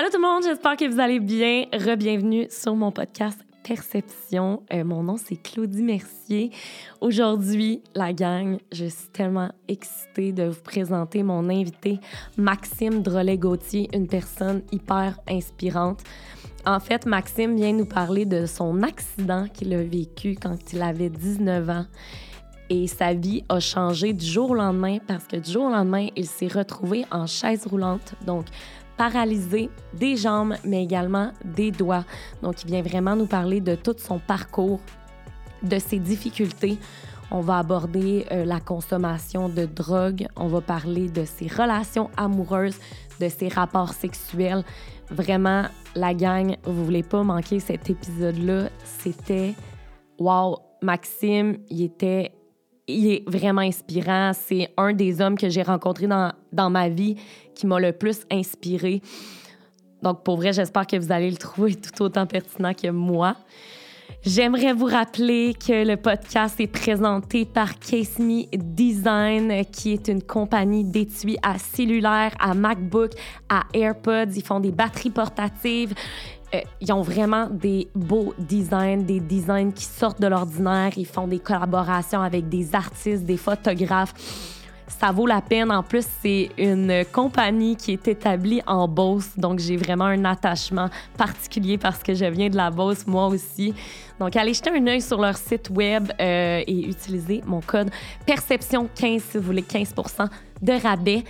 Allô tout le monde, j'espère que vous allez bien. Re-bienvenue sur mon podcast Perception. Euh, mon nom, c'est Claudie Mercier. Aujourd'hui, la gang, je suis tellement excitée de vous présenter mon invité, Maxime Drolet-Gauthier, une personne hyper inspirante. En fait, Maxime vient nous parler de son accident qu'il a vécu quand il avait 19 ans. Et sa vie a changé du jour au lendemain parce que du jour au lendemain, il s'est retrouvé en chaise roulante. Donc, paralysé des jambes, mais également des doigts. Donc, il vient vraiment nous parler de tout son parcours, de ses difficultés. On va aborder euh, la consommation de drogue, on va parler de ses relations amoureuses, de ses rapports sexuels. Vraiment, la gang, vous voulez pas manquer cet épisode-là. C'était wow, Maxime, il était il est vraiment inspirant. C'est un des hommes que j'ai rencontré dans, dans ma vie qui m'a le plus inspiré. Donc, pour vrai, j'espère que vous allez le trouver tout autant pertinent que moi. J'aimerais vous rappeler que le podcast est présenté par Case Me Design, qui est une compagnie d'étui à cellulaire, à MacBook, à AirPods. Ils font des batteries portatives. Euh, ils ont vraiment des beaux designs, des designs qui sortent de l'ordinaire. Ils font des collaborations avec des artistes, des photographes. Ça vaut la peine. En plus, c'est une compagnie qui est établie en Beauce. Donc, j'ai vraiment un attachement particulier parce que je viens de la Beauce, moi aussi. Donc, allez jeter un œil sur leur site web euh, et utilisez mon code Perception15 si vous voulez 15% de rabais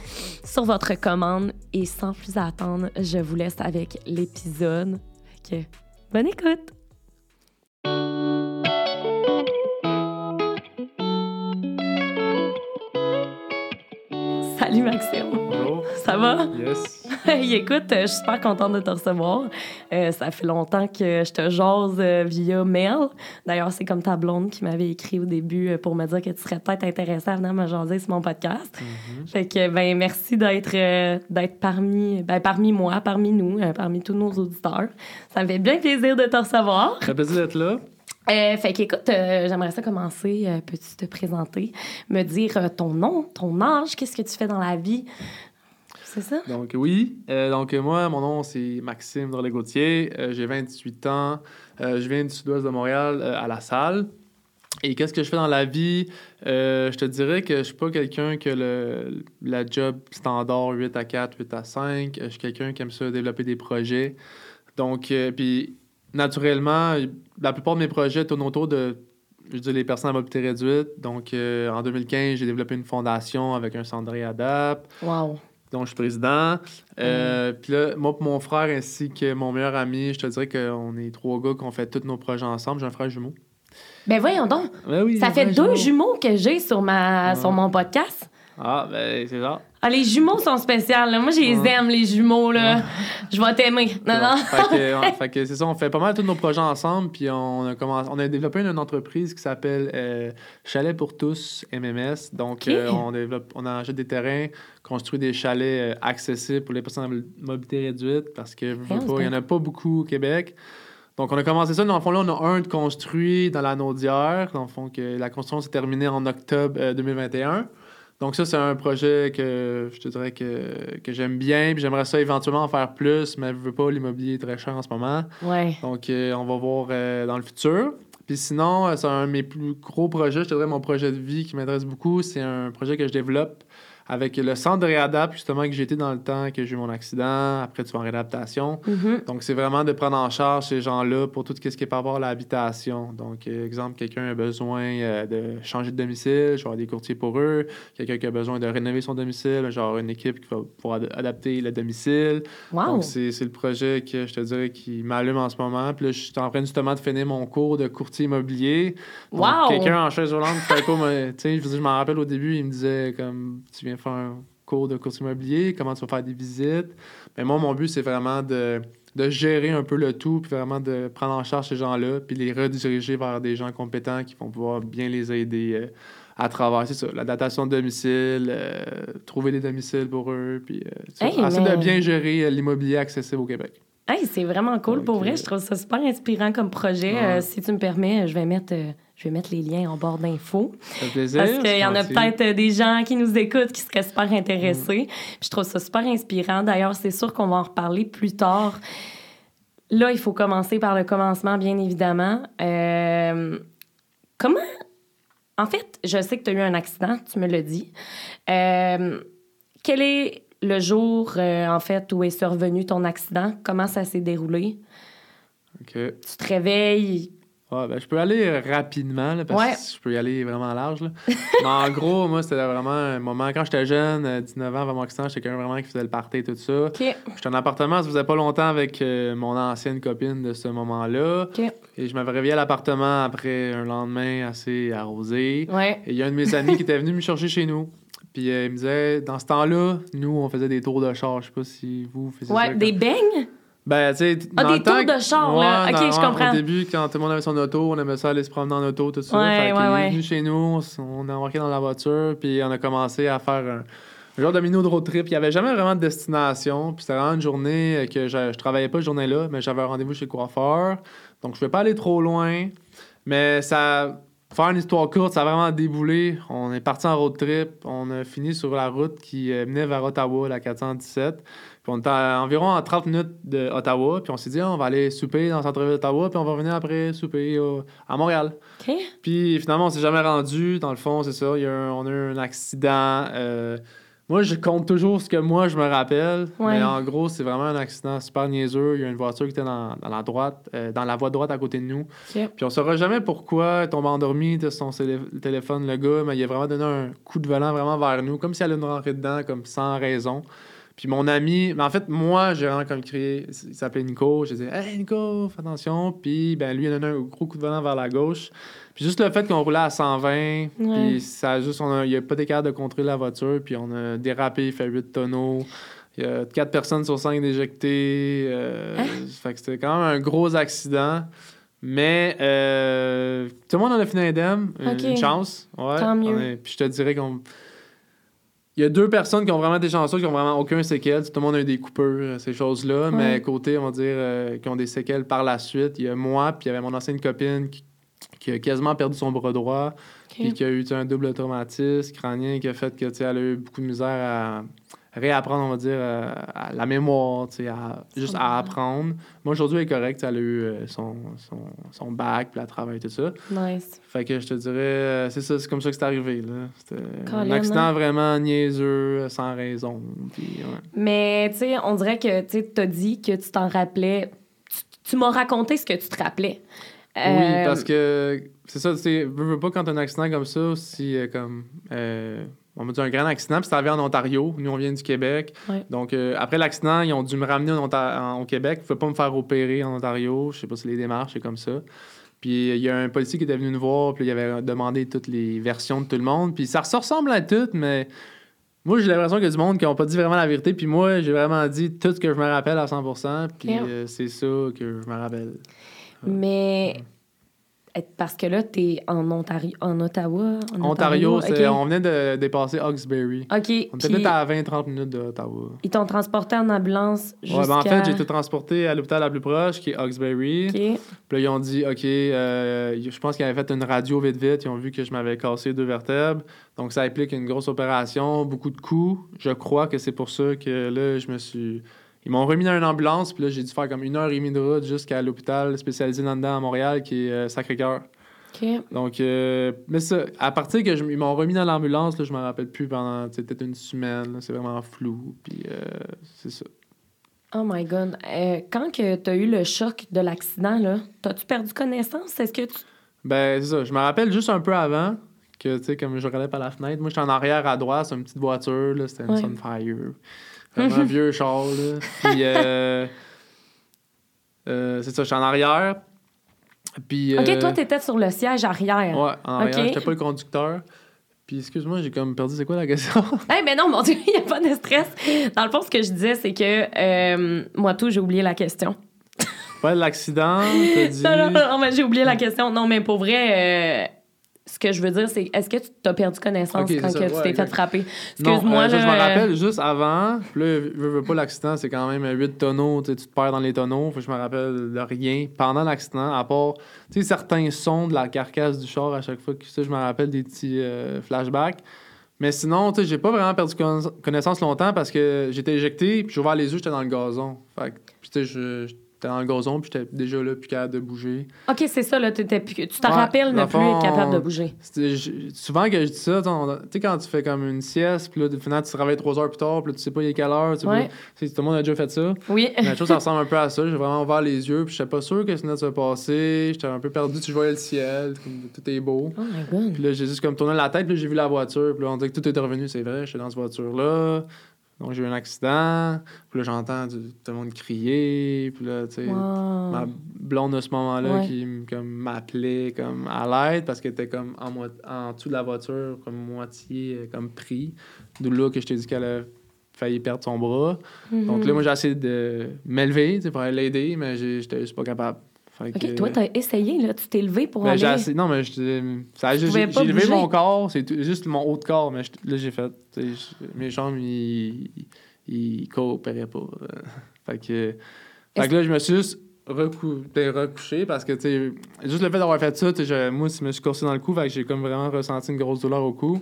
sur votre commande. Et sans plus attendre, je vous laisse avec l'épisode. Bonne écoute! Salut Maxime. Bonjour. Ça va? Yes. Écoute, je suis super contente de te recevoir. Euh, ça fait longtemps que je te jase euh, via mail. D'ailleurs, c'est comme ta blonde qui m'avait écrit au début euh, pour me dire que tu serais peut-être intéressée à venir me jaser sur mon podcast. Mm-hmm. Fait que, ben, merci d'être d'être parmi, ben, parmi moi, parmi nous, parmi tous nos auditeurs. Ça me fait bien plaisir de te recevoir. Ça fait plaisir d'être là. Euh, fait qu'écoute, euh, j'aimerais ça commencer. Euh, Peux-tu te présenter, me dire ton nom, ton âge, qu'est-ce que tu fais dans la vie? C'est ça? Donc, oui. Donc, moi, mon nom, c'est Maxime Drolet-Gauthier. Euh, J'ai 28 ans. Je viens du sud-ouest de Montréal, à La Salle. Et qu'est-ce que je fais dans la vie? Je te dirais que je suis pas quelqu'un que le, la job standard 8 à 4, 8 à 5. Euh, Je suis quelqu'un qui aime ça développer des projets. Donc, puis naturellement, la plupart de mes projets tournent autour de, je dire, les personnes à mobilité réduite. Donc, euh, en 2015, j'ai développé une fondation avec un centre de réadap, Wow. dont je suis président. Euh, Puis là, moi et mon frère ainsi que mon meilleur ami, je te dirais qu'on est trois gars qui ont fait tous nos projets ensemble. J'ai un frère jumeau. Ben voyons donc. Ben oui, Ça fait deux jumeaux que j'ai sur, ma, Ah. sur mon podcast. Ah, ben c'est ça. Ah, les jumeaux sont spéciaux. là. Moi, je les Ouais. aime, les jumeaux. Là. Je vais t'aimer. Non, non. Fait que, ouais, c'est ça, on fait pas mal tous nos projets ensemble, puis on a, commencé, on a développé une entreprise qui s'appelle euh, Chalet pour tous, MMS. Donc, euh, on, développe, on achète des terrains, construit des chalets euh, accessibles pour les personnes à mo- mobilité réduite, parce que il y en a pas beaucoup au Québec. Donc, on a commencé ça. Dans le fond, là, on a un de construit dans la Naudière. Dans le fond, que la construction s'est terminée en octobre euh, 2021. Donc, ça, c'est un projet que je te dirais que, que j'aime bien. Puis j'aimerais ça éventuellement en faire plus, mais je veux pas, l'immobilier est très cher en ce moment. Ouais. Donc, euh, on va voir euh, dans le futur. Puis sinon, euh, c'est un de mes plus gros projets. Je te dirais mon projet de vie qui m'intéresse beaucoup. C'est un projet que je développe avec le centre de réadap, justement, que été dans le temps, que j'ai eu mon accident. Après, tu vas en réadaptation. Mhm. Donc, c'est vraiment de prendre en charge ces gens-là pour tout ce qui est par rapport à l'habitation. Donc, euh, exemple, quelqu'un a besoin euh, de changer de domicile, genre des courtiers pour eux. Quelqu'un qui a besoin de rénover son domicile, genre une équipe qui va pouvoir ad- adapter le domicile. Wow. Donc, c'est le projet que je te dirais qui m'allume en ce moment. Puis là, je suis en train justement de finir mon cours de courtier immobilier. Wow! Quelqu'un en chaise roulante qui fait un cours, mais, tu sais, je je m'en rappelle au début, il me disait comme tu viens faire un cours de courtier immobilier, comment tu vas faire des visites. Mais moi, mon but, c'est vraiment de, de gérer un peu le tout, puis vraiment de prendre en charge ces gens-là, puis les rediriger vers des gens compétents qui vont pouvoir bien les aider euh, à travers, c'est ça, la datation de domicile, euh, trouver des domiciles pour eux, puis euh, Hey, essayer mais- de bien gérer l'immobilier accessible au Québec. Hey, c'est vraiment cool. Pour vrai, je trouve ça super inspirant comme projet. Ouais. Si tu me permets, je vais mettre, je vais mettre les liens en bord d'infos. Parce qu'il y en a peut-être euh, des gens qui nous écoutent qui seraient super intéressés. Puis je trouve ça super inspirant. D'ailleurs, c'est sûr qu'on va en reparler plus tard. Là, il faut commencer par le commencement, bien évidemment. Euh, comment. En fait, je sais que tu as eu un accident, tu me l'as dit. Euh, quel est le jour, euh, en fait, où est survenu ton accident? Comment ça s'est déroulé? OK. Tu te réveilles. Ouais, ben, je peux aller rapidement, là, parce Ouais. que je peux y aller vraiment large. Là. Mais en gros, moi, c'était vraiment un moment. Quand j'étais jeune, euh, 19 ans avant mon accident, j'étais quelqu'un vraiment qui faisait le party et tout ça. J'étais en appartement, ça faisait pas longtemps avec euh, mon ancienne copine de ce moment-là. Et je m'avais réveillé à l'appartement après un lendemain assez arrosé. Ouais. Et il y a un de mes amis qui était venu me chercher chez nous. Puis euh, il me disait, dans ce temps-là, nous, on faisait des tours de char. Je sais pas si vous faisiez ça. Ouais, des beignes? Ben, tu sais, Ah, dans des le temps tours de char, là. Ok, dans- je comprends. Au début, quand tout le monde avait son auto, on aimait ça aller se promener en auto, tout ça. Ouais, fait qu'il ouais, est venu chez nous, on a embarqué dans la voiture, puis on a commencé à faire un, un genre de mini de road trip. Il n'y avait jamais vraiment de destination, puis c'était vraiment une journée euh, que je, je travaillais pas cette journée-là, mais j'avais un rendez-vous chez le coiffeur. Donc, je ne vais pas aller trop loin, mais ça... Faire une histoire courte, ça a vraiment déboulé. On est parti en road trip. On a fini sur la route qui euh, menait vers Ottawa, la 417. Puis on était à environ à 30 minutes d'Ottawa. Puis on s'est dit, on va aller souper dans le centre-ville d'Ottawa. Puis on va revenir après souper au- à Montréal. OK. Puis finalement, on s'est jamais rendu. Dans le fond, c'est ça. Il y a un- on a eu un accident. euh, moi, je compte toujours ce que moi, je me rappelle. Ouais. Mais en gros, c'est vraiment un accident super niaiseux. Il y a une voiture qui était dans, dans la droite, euh, dans la voie droite à côté de nous. OK. Puis on saura jamais pourquoi il est tombé endormi de son téléphone, le gars, mais il a vraiment donné un coup de volant vraiment vers nous, comme si elle allait nous rentrer dedans, comme sans raison. Puis mon ami, mais en fait, moi, j'ai vraiment comme crié, il s'appelait Nico, j'ai dit Hey Nico, fais attention. Puis ben, lui, il a donné un gros coup de volant vers la gauche. Puis juste le fait qu'on roulait à 120, puis ça a juste, on a- il n'y a pas d'écart de contrôler la voiture, puis on a dérapé, il fait 8 tonneaux. Il y a 4 personnes sur 5 déjectées. euh, Hein? Fait que c'était quand même un gros accident. Mais euh, tout le monde en a fini indemne. Une- chance. Ouais, Tant mieux. Est- Puis je te dirais qu'on. Il y a deux personnes qui ont vraiment été chanceuses, qui ont vraiment aucun séquelles. Tout le monde a eu des coupures, euh, ces choses-là. Ouais. Mais côté, on va dire, euh, qui ont des séquelles par la suite, il y a moi, puis il y avait mon ancienne copine qui, qui a quasiment perdu son bras droit, puis OK. qui a eu un double traumatisme crânien qui a fait que tu elle a eu beaucoup de misère à réapprendre, on va dire, euh, à la mémoire, tu sais, à- juste à apprendre. Moi, aujourd'hui, elle est correcte. Elle a eu euh, son, son, son bac, puis elle travaille, tout ça. Nice. Fait que je te dirais, euh, c'est ça, c'est comme ça que c'est arrivé. là. C'était un accident hein? vraiment niaiseux, euh, sans raison. Puis, ouais. Mais, tu sais, on dirait que tu as dit que tu t'en rappelais. Tu, tu m'as raconté ce que tu te rappelais. Oui, parce que c'est ça, tu sais, veux, veux pas quand un accident comme ça, si comme on m'a dit un grand accident, puis c'est arrivé en Ontario. Nous, on vient du Québec. Ouais. Donc, euh, après l'accident, ils ont dû me ramener en au Québec. Ils ne pouvaient pas me faire opérer en Ontario. Je sais pas si les démarches, c'est comme ça. Puis, il y a un policier qui était venu nous voir, puis il avait demandé toutes les versions de tout le monde. Puis, ça se ressemble à tout, mais moi, j'ai l'impression qu'il y a du monde qui n'ont pas dit vraiment la vérité. Puis, moi, j'ai vraiment dit tout ce que je me rappelle à 100 Puis, euh, c'est ça que je me rappelle. Mais. Parce que là, tu es en Ontario, en Ottawa. En Ontario, ok. on venait de dépasser Hawkesbury. OK. On était peut-être à 20-30 minutes d'Ottawa. Ils t'ont transporté en ambulance Ouais, jusqu'à... ben en fait, j'ai été transporté à l'hôpital la plus proche, qui est Hawkesbury. OK. Puis là, ils ont dit, OK, euh, je pense qu'ils avaient fait une radio vite vite. Ils ont vu que je m'avais cassé deux vertèbres. Donc, ça implique une grosse opération, beaucoup de coûts. Je crois que c'est pour ça que là, je me suis. Ils m'ont remis dans une ambulance. Puis là, j'ai dû faire comme une heure et demie de route jusqu'à l'hôpital spécialisé là-dedans à Montréal, qui est euh, Sacré-Cœur. OK. Donc, euh, mais ça, à partir que je, ils m'ont remis dans l'ambulance, là, je me rappelle plus pendant peut-être une semaine. là, C'est vraiment flou. Puis euh, c'est ça. Oh my God. Quand que tu as eu le choc de l'accident, là, t'as-tu perdu connaissance? Est-ce que tu... Ben, c'est ça. Je me rappelle juste un peu avant que, tu sais, comme je regardais par la fenêtre, moi, j'étais en arrière à droite, c'est une petite voiture, là, c'était une Ouais. Sunfire. Un vieux char, là. Puis, euh, euh, c'est ça, j'étais en arrière. Puis, OK, euh, toi, t'étais sur le siège arrière. Ouais, en arrière, Ok. j'étais pas le conducteur. Puis, excuse-moi, j'ai comme perdu, c'est quoi la question? Eh mais non, mon Dieu, il n'y a pas de stress. Dans le fond, ce que je disais, c'est que euh, moi, tout, j'ai oublié la question. ouais, l'accident, t'as dit... Non, non, non, mais j'ai oublié la question. Non, mais pour vrai, ce que je veux dire, c'est est-ce que tu as perdu connaissance quand que tu t'es fait frapper? Excuse-moi, euh, je me rappelle juste avant. Puis là, veux, veux pas l'accident, c'est quand même 8 tonneaux. Tu te perds dans les tonneaux. Fait que je me rappelle de rien pendant l'accident, à part certains sons de la carcasse du char à chaque fois que ça, je me rappelle des petits euh, flashbacks. Mais sinon, tu sais, j'ai pas vraiment perdu conna- connaissance longtemps parce que j'étais éjecté, puis j'ai ouvert les yeux, j'étais dans le gazon. Fait que, puis tu sais, je- j'étais dans le gazon, puis j'étais déjà là, plus capable de bouger. OK, c'est ça, là, t'étais plus- tu te Ouais, rappelles ne plus fond, être capable de bouger. Souvent que je dis ça, tu sais, quand tu fais comme une sieste, puis là, finalement, tu te réveilles trois heures plus tard, puis là, tu sais pas il est quelle heure. Tu sais Ouais. pas- tu sais, tout le monde a déjà fait ça. Oui. La chose, ça ressemble un peu à ça. J'ai vraiment ouvert les yeux, puis j'étais pas sûr que venait de se passer. J'étais un peu perdu, tu voyais le ciel, tout est beau. Oh my God. Puis là, j'ai juste comme tourné la tête, puis j'ai vu la voiture. Puis là, on dirait que tout était revenu, c'est vrai, j'étais dans cette voiture-là. Donc, j'ai eu un accident. Puis là, j'entends du- tout le monde crier. Puis là, tu sais, Wow. ma blonde à ce moment-là Ouais. qui comme, m'appelait comme à l'aide parce qu'elle était comme en, en dessous de la voiture, comme moitié euh, comme pris. D'où là que je t'ai dit qu'elle a failli perdre son bras. Donc Mhm. là, moi, j'ai essayé de m'élever pour aller l'aider, mais j'étais juste pas capable. Fait OK, que- toi, t'as essayé, là. Tu t'es levé pour ben, aller... j'ai assez- Non, mais je- ça j'ai levé bouger? mon corps, c'est tout- juste mon haut de corps, mais je- là, j'ai fait. mes jambes, ils, ils coopéraient pas. euh. fait que. Fait que là, je me suis juste recou- recouché parce que, tu juste le fait d'avoir fait ça, je- moi, je me suis coursé dans le cou, fait que j'ai comme vraiment ressenti une grosse douleur au cou.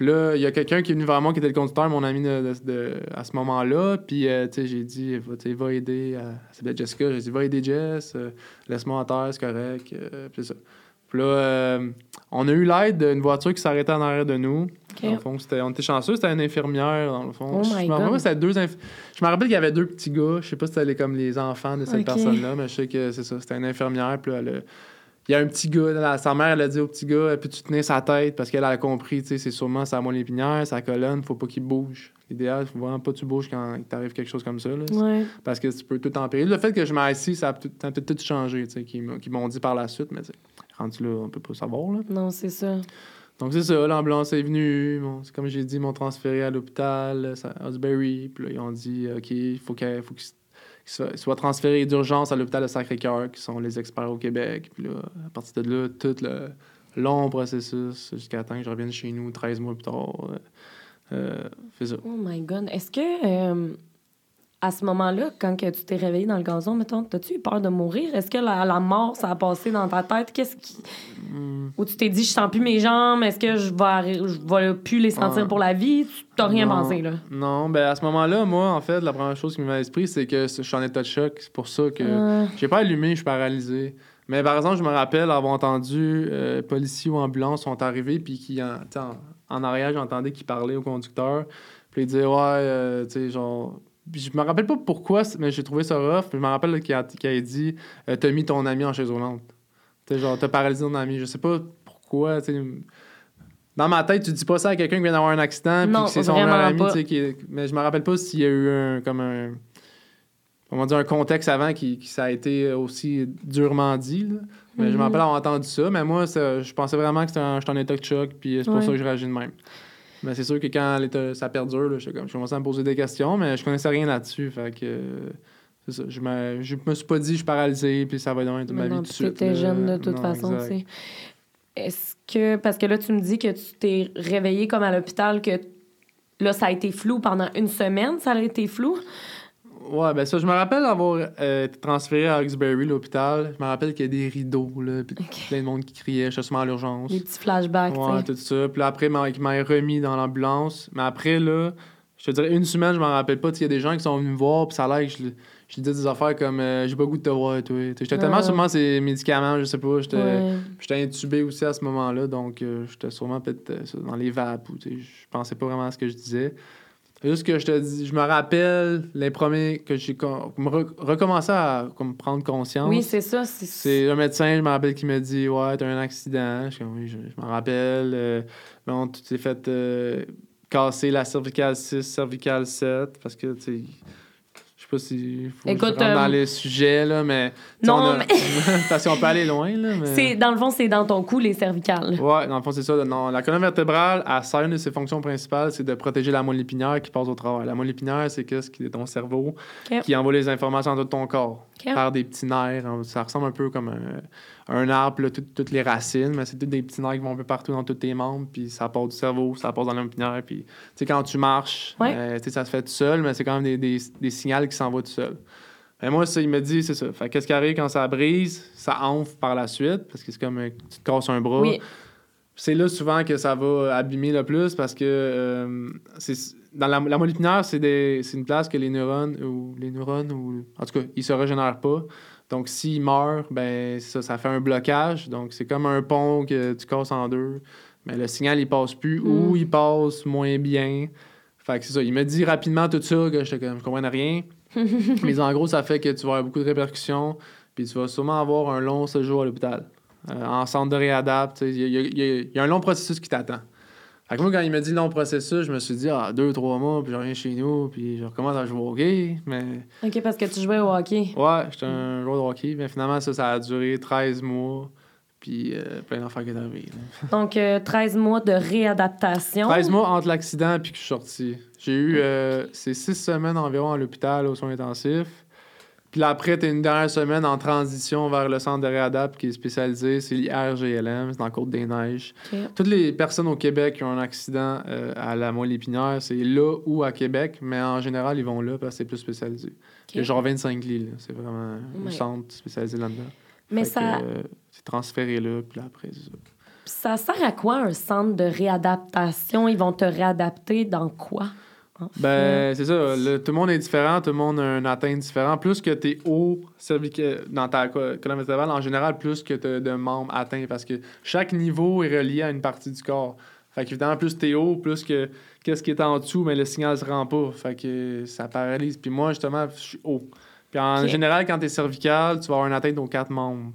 Puis là, il y a quelqu'un qui est venu vers moi, qui était le conducteur, mon ami de, de- de- à ce moment-là. Puis, euh, tu sais, j'ai dit, va, va aider. s'appelait Jessica. J'ai dit, va aider Jess. euh, Laisse-moi en terre, c'est correct. euh, puis ça. Puis là, on a eu l'aide d'une voiture qui s'arrêtait en arrière de nous. OK. Dans le fond, c'était, on était chanceux, c'était une infirmière, dans le fond. Oh je, my me rappelle c'était deux inf- je me rappelle qu'il y avait deux petits gars. Je sais pas si c'était comme les enfants de cette personne-là, mais je sais que c'est ça. C'était une infirmière. Puis là, elle il y a un petit gars, là, sa mère, elle a dit au petit gars, puis tu tenais sa tête? Parce qu'elle a compris, tu sais, c'est sûrement sa moelle épinière, sa colonne, faut pas qu'il bouge. L'idéal, faut vraiment pas que tu bouges quand il t'arrive quelque chose comme ça. là. Ouais. Parce que tu peux tout empirer. Le fait que je m'aille assis, ça a peut-être tout changé, tu sais, qu'ils m'ont- dit par la suite, mais tu rendu là, on peut pas savoir, là. Non, c'est ça. Donc c'est ça, l'ambulance est venue, bon, c'est comme j'ai dit, ils m'ont transféré à l'hôpital à Osbury, puis là, ils ont dit, OK, il faut qu'il faut s- qu'il soit, transféré d'urgence à l'hôpital de Sacré-Cœur, qui sont les experts au Québec. Puis là, à partir de là, tout le long processus jusqu'à temps que je revienne chez nous 13 mois plus tard. euh, euh, ça. Oh my God. Est-ce que, euh, à ce moment-là, quand que tu t'es réveillé dans le gazon, mettons, as-tu eu peur de mourir? Est-ce que la, la mort, ça a passé dans ta tête? Qu'est-ce qui... Hmm. Ou tu t'es dit, je sens plus mes jambes, est-ce que je vais, je vais plus les sentir Ah. pour la vie? Tu t'as rien Non. pensé, là? Non, ben à ce moment-là, moi, en fait, la première chose qui me vient à l'esprit, c'est que je suis en état de choc. C'est pour ça que Euh, j'ai pas allumé, je suis paralysé. Mais par exemple, je me rappelle avoir entendu euh, policiers ou ambulances sont arrivés, puis qui, en, en, en arrière, j'entendais qu'ils parlaient au conducteur. Puis ils disaient, ouais, euh, tu sais, genre. Je me rappelle pas pourquoi, mais j'ai trouvé ça rough. Je me rappelle qu'il a, a dit, euh, t'as mis ton ami en chaise roulante. Genre, t'as paralysé ton ami. Je sais pas pourquoi. Dans ma tête, tu dis pas ça à quelqu'un qui vient d'avoir un accident, puis que c'est son meilleur ami, qui Mais je me rappelle pas s'il y a eu un, comme un comment dire, un contexte avant qui, qui ça a été aussi durement dit. là. Mais je me rappelle avoir entendu ça. Mais moi, ça- je pensais vraiment que j'étais en état de choc, puis c'est pour Ouais. ça que je réagis de même. Mais c'est sûr que quand ça perdure, là, je, comme, je commençais à me poser des questions, mais je connaissais rien là-dessus. Fait que. c'est ça. Je me, je me suis pas dit, je suis paralysé, puis ça va être de ma vie tout de suite. t'étais là. jeune de toute Non, façon, tu sais. Est-ce que... Parce que là, tu me dis que tu t'es réveillé comme à l'hôpital, que là, ça a été flou pendant une semaine, ça a été flou? Ouais, ben ça, je me rappelle avoir euh, été transféré à Hawkesbury, l'hôpital. Je me rappelle qu'il y a des rideaux, là, puis plein de monde qui criait, suis à l'urgence. Des petits flashbacks, Ouais, tu sais. tout ça. Puis là, après, il m'a- remis dans l'ambulance. Mais après, là, je te dirais, une semaine, je m'en rappelle pas. Il y a des gens qui sont venus me voir, puis ça a l'air que je, je disais des affaires comme euh, j'ai pas goût de te voir, toi. J'étais tellement sûrement ces médicaments, je sais pas. J'étais Ouais. intubé aussi à ce moment-là, donc euh, j'étais sûrement peut-être dans les vapes. Ou, je pensais pas vraiment à ce que je disais. Juste que je te dis, je me rappelle les premiers que j'ai com- me re- recommencé à comme, prendre conscience. Oui, c'est ça. C'est... C'est un médecin, je me rappelle, qui me dit Ouais, t'as un accident. Je je, je m'en rappelle. Euh, bon, tu t'es fait euh, casser la cervicale 6, cervicale 7, parce que, tu sais pas si faut je Écoute, rentre dans euh, les sujets, là, mais. sais, Non, on a- mais- parce qu'on peut aller loin, là. Mais... C'est, dans le fond, c'est dans ton cou, les cervicales. Ouais, dans le fond, c'est ça. Non, la colonne vertébrale, elle sert une de ses fonctions principales, c'est de protéger la moelle épinière qui passe au travers. La moelle épinière, c'est qu'est-ce qui est ton cerveau qui envoie les informations dans tout ton corps. Par des petits nerfs. hein. Ça ressemble un peu comme un, un arbre, puis là, tout- toutes les racines, mais c'est tous des petits nerfs qui vont un peu partout dans tous tes membres, puis ça part du cerveau, ça passe dans l'empinière, puis tu sais, quand tu marches, Ouais. euh, ça se fait tout seul, mais c'est quand même des, des, des signaux qui s'en vont tout seul. Mais moi, ça, il me dit, c'est ça. Fait qu'est-ce qui arrive quand ça brise? Ça enfle par la suite, parce que c'est comme euh, tu te casses un bras. Oui. C'est là souvent que ça va abîmer le plus parce que euh, c'est dans la, la des- c'est une place que les neurones ou les neurones ou en tout cas, ils se régénèrent pas. Donc s'ils meurent, ben ça, ça fait un blocage. Donc c'est comme un pont que tu casses en deux. Mais le signal il passe plus Mm. ou il passe moins bien. Fait que c'est ça. Il me dit rapidement tout ça que je comprenais rien. Mais en gros, ça fait que tu vas avoir beaucoup de répercussions. Puis tu vas sûrement avoir un long séjour à l'hôpital. Euh, en centre de réadapte, y, y il y a un long processus qui t'attend. Fait que moi, quand il m'a dit long processus, je me suis dit, ah, deux, trois mois, puis je reviens chez nous, puis je recommence à jouer au hockey. Mais OK, parce que tu jouais au hockey. ouais, j'étais un joueur de hockey. Mais finalement, ça, ça a duré 13 mois, puis euh, plein d'affaires qui est arrivé. Donc, euh, 13 mois de réadaptation. 13 mois entre l'accident puis que je suis sorti. J'ai eu, euh, c'est six semaines environ à l'hôpital aux soins intensifs. Puis là, après, t'as une dernière semaine en transition vers le centre de réadapte qui est spécialisé. C'est l'IRGLM, c'est dans la Côte-des-Neiges. Toutes les personnes au Québec qui ont un accident euh, à la moelle épinière, c'est là ou à Québec, mais en général, ils vont là parce que c'est plus spécialisé. Il y a genre 25 lits, c'est vraiment un Ouais. centre spécialisé là-dedans. Mais Fait ça, euh, c'est transféré là, puis là, après, ça. ça sert à quoi un centre de réadaptation? Ils vont te réadapter dans quoi? Ben, c'est ça. le- tout le monde est différent, tout le monde a une atteinte différente. Plus que tu es haut dans ta co- colonne vertébrale, en général, plus que tu as de membres atteints. Parce que chaque niveau est relié à une partie du corps. Fait qu'évidemment, plus tu es haut, plus que qu'est-ce qui est en dessous, mais le signal se rend pas. Fait que ça paralyse. Puis moi, justement, je suis haut. Puis en général, quand tu es cervical, tu vas avoir une atteinte aux quatre membres.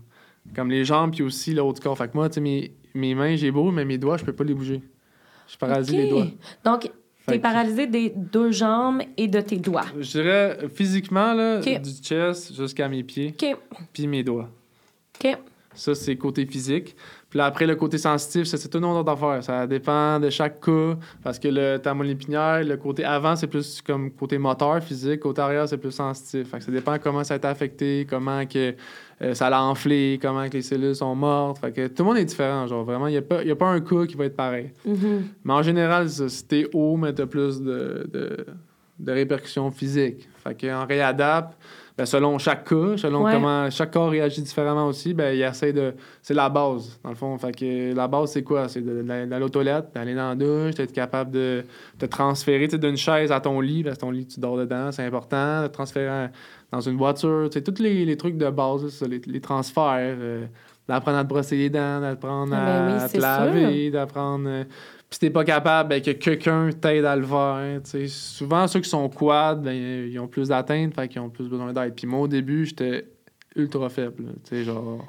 Comme les jambes, puis aussi le haut du corps. Fait que moi, tu sais, mes, mes mains, j'ai beau, mais mes doigts, je peux pas les bouger. Je OK. les doigts. Donc, t'es paralysé des deux jambes et de tes doigts. Je dirais physiquement, là, Ok. du chest jusqu'à mes pieds, puis mes doigts. OK. Ça, c'est côté physique. Puis là, après, le côté sensitif, c'est tout un autre affaire. Ça dépend de chaque cas. Parce que le ta moelle épinière, le côté avant, c'est plus comme côté moteur, physique. Côté arrière, c'est plus sensitif. Fait que ça dépend comment ça a été affecté, comment que, euh, ça l'a enflé, comment que les cellules sont mortes. Fait que tout le monde est différent. Genre, vraiment, il n'y a, pas- y a pas un cas qui va être pareil. Mhm. Mais en général, si t'es haut, mais t'as plus de, de, de répercussions physiques. Fait qu'en réadapte, ben, selon chaque cas, selon Ouais. comment chaque corps réagit différemment aussi, ben, il essaie de. C'est la base, dans le fond. Fait que la base, c'est quoi? C'est d'aller aux toilettes, d'aller dans la douche, d'être capable de te transférer d'une chaise à ton lit, parce que ton lit, tu dors dedans, c'est important. De transférer en- dans une voiture, tous les, les trucs de base, ça, les, les transferts. euh, d'apprendre à te brosser les dents, d'apprendre Ah ben oui, à te laver, d'apprendre. Si t'es pas capable, ben, que quelqu'un t'aide à le faire. sais. Souvent, ceux qui sont quad, ben, ils ont plus d'atteintes, fait qu'ils ont plus besoin d'aide. Puis moi, au début, j'étais ultra faible. genre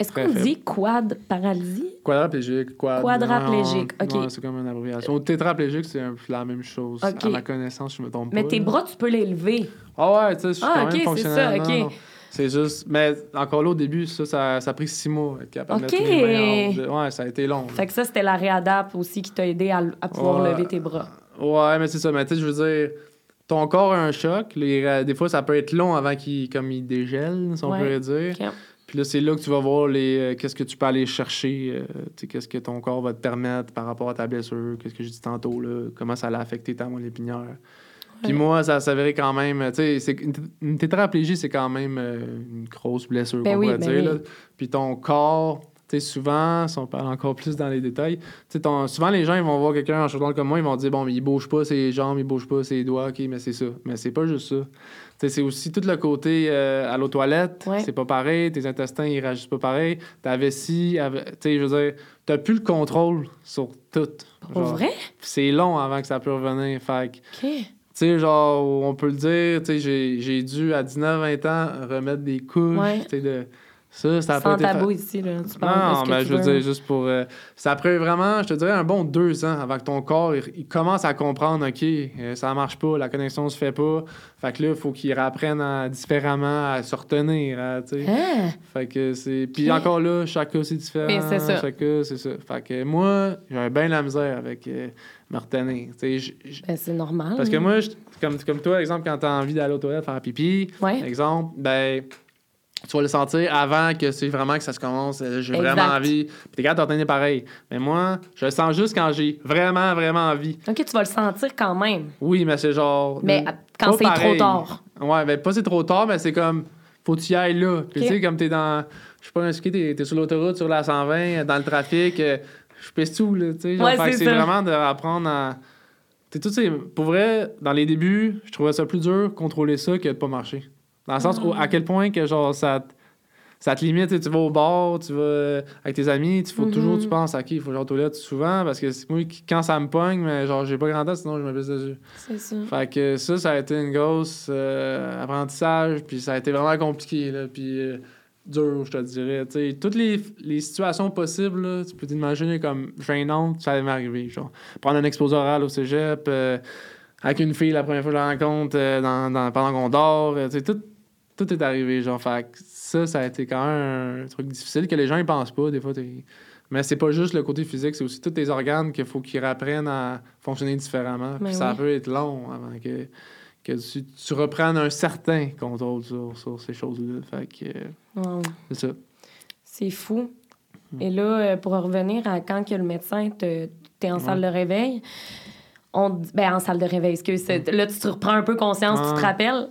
Est-ce qu'on dit quad paralysie? quadraplégique, quad. Quadraplégique, ok. c'est comme une abréviation. Ou tétraplégique, c'est un peu la même chose. À ma connaissance, je me trompe Mais pas. tes là. bras, tu peux les lever. Ah ouais, tu sais, je suis Ah, quand ok, même c'est fonctionnel. ça, Non, ok. non. C'est juste. Mais encore là, au début, ça, ça, ça a pris six mois, être capable Ok. de mettre mes mains hors de- Ouais, ça a été long. là. Fait que ça, c'était la réadap aussi qui t'a aidé à, à pouvoir Ouais. lever tes bras. Ouais, mais c'est ça. Mais tu sais, je veux dire, ton corps a un choc. Les, ra- des fois, ça peut être long avant qu'il comme il dégèle, si on Ouais. pourrait dire. Puis là, c'est là que tu vas voir les euh, qu'est-ce que tu peux aller chercher, euh, qu'est-ce que ton corps va te permettre par rapport à ta blessure, qu'est-ce que j'ai dit tantôt, là, comment ça l'a affecté ta moelle épinière. Puis moi, ça s'avérait quand même, tu sais, une, tétraplégie, c'est quand même euh, une grosse blessure, Ben qu'on oui, pourrait ben dire. oui. là. Puis ton corps, tu sais, souvent, si on parle encore plus dans les détails, tu sais, ton- souvent les gens, ils vont voir quelqu'un en short comme moi, ils vont dire, bon, mais il bouge pas ses jambes, il bouge pas ses doigts, ok, mais c'est ça. Mais c'est pas juste ça. Tu sais, c'est aussi tout le côté euh, à l'eau toilette, Ouais. c'est pas pareil, tes intestins, ils réagissent pas pareil, ta vessie, tu sais, je veux dire, t'as plus le contrôle sur tout. Pour Genre, vrai? C'est long avant que ça peut revenir, fait sais, genre, on peut le dire, tu sais, j'ai- j'ai dû, à 19-20 ans, remettre des couches, Ouais. tu sais, de... Ça, ça a pas Sans fa- tabou ici, là. Tu parles de Non, que mais tu je veux dire, juste pour... euh, ça a pris vraiment, je te dirais, un bon deux ans avant que ton corps, il, il commence à comprendre, OK, euh, ça marche pas, la connexion se fait pas, fait que là, il faut qu'il apprenne à- différemment à se retenir, à, tu sais. Hein? Fait que c'est... Puis encore là, chaque cas, c'est différent. Mais c'est ça. Chaque cas, c'est ça. Fait que moi, j'avais bien la misère avec euh, me retenir, tu sais. Ben, c'est normal. parce que moi, je- comme, comme toi, exemple, quand t'as envie d'aller aux toilettes faire pipi, Ouais. exemple, ben, tu vas le sentir avant que c'est vraiment que ça se commence. euh, J'ai vraiment envie. Puis t'es capable d'entraîner pareil. Mais moi, je le sens juste quand j'ai vraiment, vraiment envie. OK, tu vas le sentir quand même. Oui, mais c'est genre. Mais quand c'est trop tard. Ouais, ben pas c'est trop tard, mais c'est comme. Faut que tu y ailles là. Puis tu sais, comme t'es dans. Je sais pas, expliquer, t'es, t'es sur l'autoroute, sur la 120, euh, dans le trafic. euh, je pèse tout, là. Tu sais, Ouais, c'est vraiment d'apprendre à. T'es tout, pour vrai, dans les débuts, je trouvais ça plus dur contrôler ça que de pas marcher. Dans le sens où, à quel point que, genre, ça te, ça te limite. Tu vas au bar, tu vas avec tes amis, tu faut toujours, tu penses, OK, il faut aux toilettes souvent parce que c'est moi, qui- quand ça me pogne, mais genre, j'ai pas grand temps, sinon je me pisse dessus. C'est ça. Fait que ça, ça a été une grosse euh, apprentissage, puis ça a été vraiment compliqué, là, puis euh, dur, je te dirais. Tu sais, toutes les, les situations possibles, là, tu peux t'imaginer comme gênantes, ça allait m'arriver. Genre, prendre un exposé oral au cégep, euh, avec une fille la première fois que je la rencontre, euh, dans, dans- pendant qu'on dort, tu sais, tout, tout est arrivé, genre. Fait ça, ça a été quand même un truc difficile que les gens, ils pensent pas, des fois, Mais c'est pas juste le côté physique, c'est aussi tous tes organes qu'il faut qu'ils apprennent à fonctionner différemment. Puis ça oui. peut être long avant que, que tu, tu reprennes un certain contrôle sur, sur ces choses-là. Fait que Wow. c'est ça. C'est fou. Hmm. Et là, euh, pour revenir à quand que le médecin te, t'es en salle de réveil, on ben en salle de réveil, excuse, c'est- là tu te reprends un peu conscience, tu te rappelles,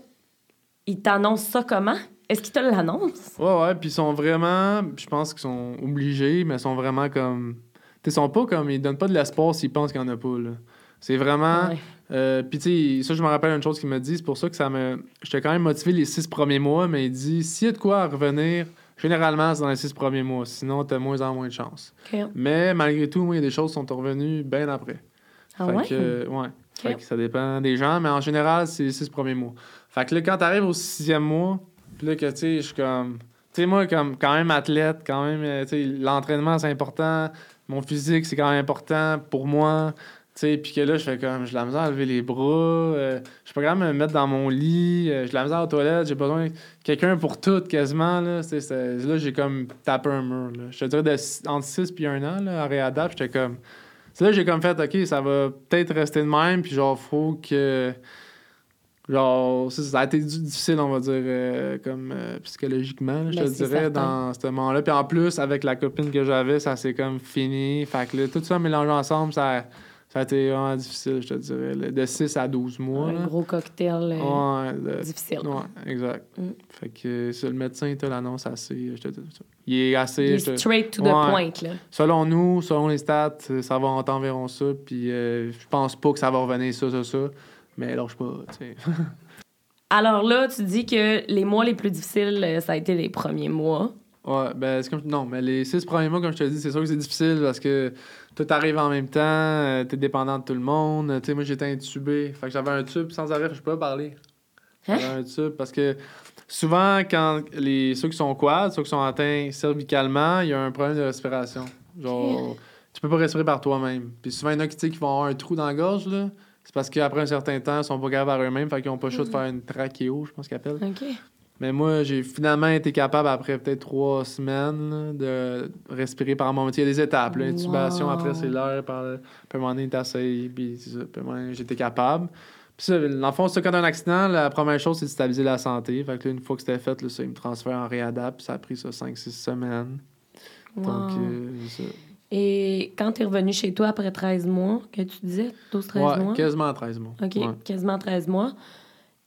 il t'annonce ça comment? Est-ce qu'il te l'annonce? Ouais, ouais, puis ils sont vraiment, je pense qu'ils sont obligés, mais ils sont vraiment comme. Ils sont pas comme. Ils donnent pas de l'espoir s'ils pensent qu'il y en a pas, là. C'est vraiment. Ouais. Euh, puis, tu sais, ça, je me rappelle une chose qu'il m'a dit, c'est pour ça que ça me. J'étais quand même motivé les six premiers mois, mais il dit s'il y a de quoi à revenir, généralement, c'est dans les six premiers mois. Sinon, t'as moins en moins de chance. Mais malgré tout, moi, il y a des choses qui sont revenues bien après. Ah Fait ouais? que, euh, ouais. Fait que ça dépend des gens, mais en général, c'est les six premiers mois. Fait que là, quand t'arrives au sixième mois, puis là, que, tu sais, je suis comme... Tu sais, moi, comme quand même athlète, quand même, euh, tu sais, l'entraînement, c'est important. Mon physique, c'est quand même important pour moi. Tu sais, puis que là, je fais comme... J'ai de la misère à lever les bras. euh, je suis pas capable de me mettre dans mon lit. euh, j'ai de la misère aux toilettes. J'ai besoin de quelqu'un pour tout, quasiment, là. Là, j'ai comme tapé un mur, là. Je te dirais, de, six- entre 6 puis 1 an, là, à réadapte, j'étais comme... C'est là j'ai comme fait, OK, ça va peut-être rester de même, puis genre, faut que. Genre, ça, a été difficile, on va dire, euh, comme euh, psychologiquement, je Ben, te dirais, certain. dans ce moment-là. Puis en plus, avec la copine que j'avais, ça s'est comme fini. Fait que là, tout ça mélangé ensemble, ça, ça a été vraiment difficile, je te dirais. de 6 à 12 mois. Un gros cocktail euh, Ouais, de- difficile. ouais, exact. Mm. Fait que ça, le médecin, il te l'annonce assez. Je te. Il est assez. Il est je te- straight to the point, là. Selon nous, selon les stats, euh, ça va en temps environ ça. Puis euh, je pense pas que ça va revenir ça, ça, ça. Mais lâche pas, tu sais. Alors là, tu dis que les mois les plus difficiles, ça a été les premiers mois. Ouais, ben c'est comme. Non, mais les six premiers mois, comme je te dis, c'est sûr que c'est difficile parce que tout arrive en même temps, euh, t'es dépendant de tout le monde. Tu sais, moi j'étais intubé. Fait que j'avais un tube sans arrêt, je peux pas parler. Hein? J'avais un tube parce que souvent, quand les ceux qui sont quads, ceux qui sont atteints cervicalement, il y a un problème de respiration. Genre, tu peux pas respirer par toi-même. Puis souvent, il y en a qui, qui vont avoir un trou dans la gorge, là. C'est parce qu'après un certain temps, ils sont pas capables par eux-mêmes, fait qu'ils ont pas le choix de faire une trachéo, je pense qu'ils appellent. Mais moi, j'ai finalement été capable, après peut-être trois semaines, là, de respirer par moment. Il y a des étapes. là. Intubation, Wow. après, c'est l'heure. Par... Puis à un moment donné, t'essayes, puis j'étais capable. Puis ça, dans le fond, ça, quand un accident, la première chose, c'est de stabiliser la santé. Fait que là, une fois que c'était fait, là, ça, ils me transfèrent en réadap. Puis ça a pris ça 5-6 semaines. Donc, euh, ça. Et quand tu es revenu chez toi après 13 mois, que tu disais, 12-13 Ouais, mois? quasiment 13 mois. OK, Ouais. quasiment 13 mois.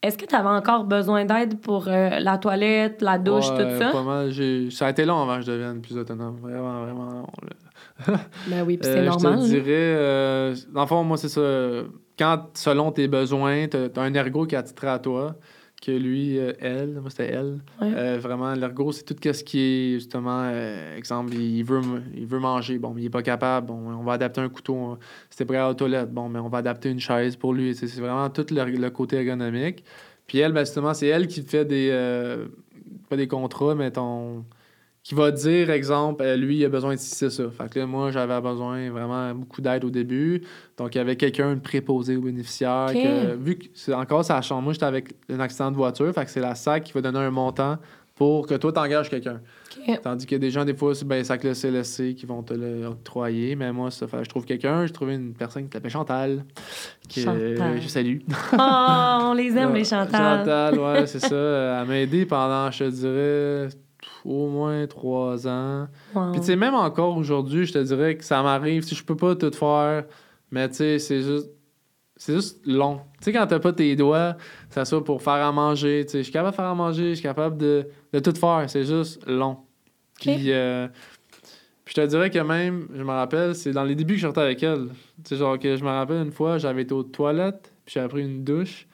Est-ce que tu avais encore besoin d'aide pour euh, la toilette, la douche, Ouais, tout ça? Pas mal. Ça a été long avant que je devienne plus autonome. Vraiment, vraiment long. Ben oui, puis c'est Euh, normal. Je te dirais, euh, dans le fond, moi, c'est ça. Quand, selon tes besoins, tu as, un ergo qui a attitré à toi, que lui, euh, elle, moi, c'était elle. Ouais. Euh, vraiment, l'ergo, c'est tout ce qui est, justement, euh, exemple, il veut, il veut manger, bon, mais il est pas capable, bon, on va adapter un couteau. C'était prêt à la toilette, bon, mais on va adapter une chaise pour lui. C'est vraiment tout le, le côté ergonomique. Puis elle, ben, justement, c'est elle qui fait des, pas des contrats, mais ton qui va dire, exemple, euh, lui, il a besoin de ci, c'est ça. Fait que là, moi, j'avais besoin vraiment beaucoup d'aide au début. Donc, il y avait quelqu'un de préposé. Ok. que- vu que c'est encore sa chambre, moi, j'étais avec un accident de voiture. Fait que c'est la SAC qui va donner un montant pour que toi, t'engages quelqu'un. Tandis que des gens, des fois, c'est ben, ça que le CLSC qui vont te l'octroyer. Mais moi, ça fait, je trouve quelqu'un. J'ai trouvé une personne qui s'appelle Chantal. Chantal. je salue. Oh, on les aime, les Chantal. Chantal, ouais, c'est ça. Elle m'a aidé pendant, je te dirais, au moins trois ans. Wow. Puis, tu sais, même encore aujourd'hui, je te dirais que ça m'arrive. Si je peux pas tout faire, mais tu sais, c'est juste. C'est juste long. Tu sais, quand t'as pas tes doigts, ça soit pour faire à manger. Tu sais, je suis capable de faire à manger, je suis capable de, de tout faire. C'est juste long. Puis, euh, puis je te dirais que même, je me rappelle, c'est dans les débuts que je sortais avec elle. Tu sais, genre que je me rappelle une fois, j'avais été aux toilettes, puis j'avais pris une douche,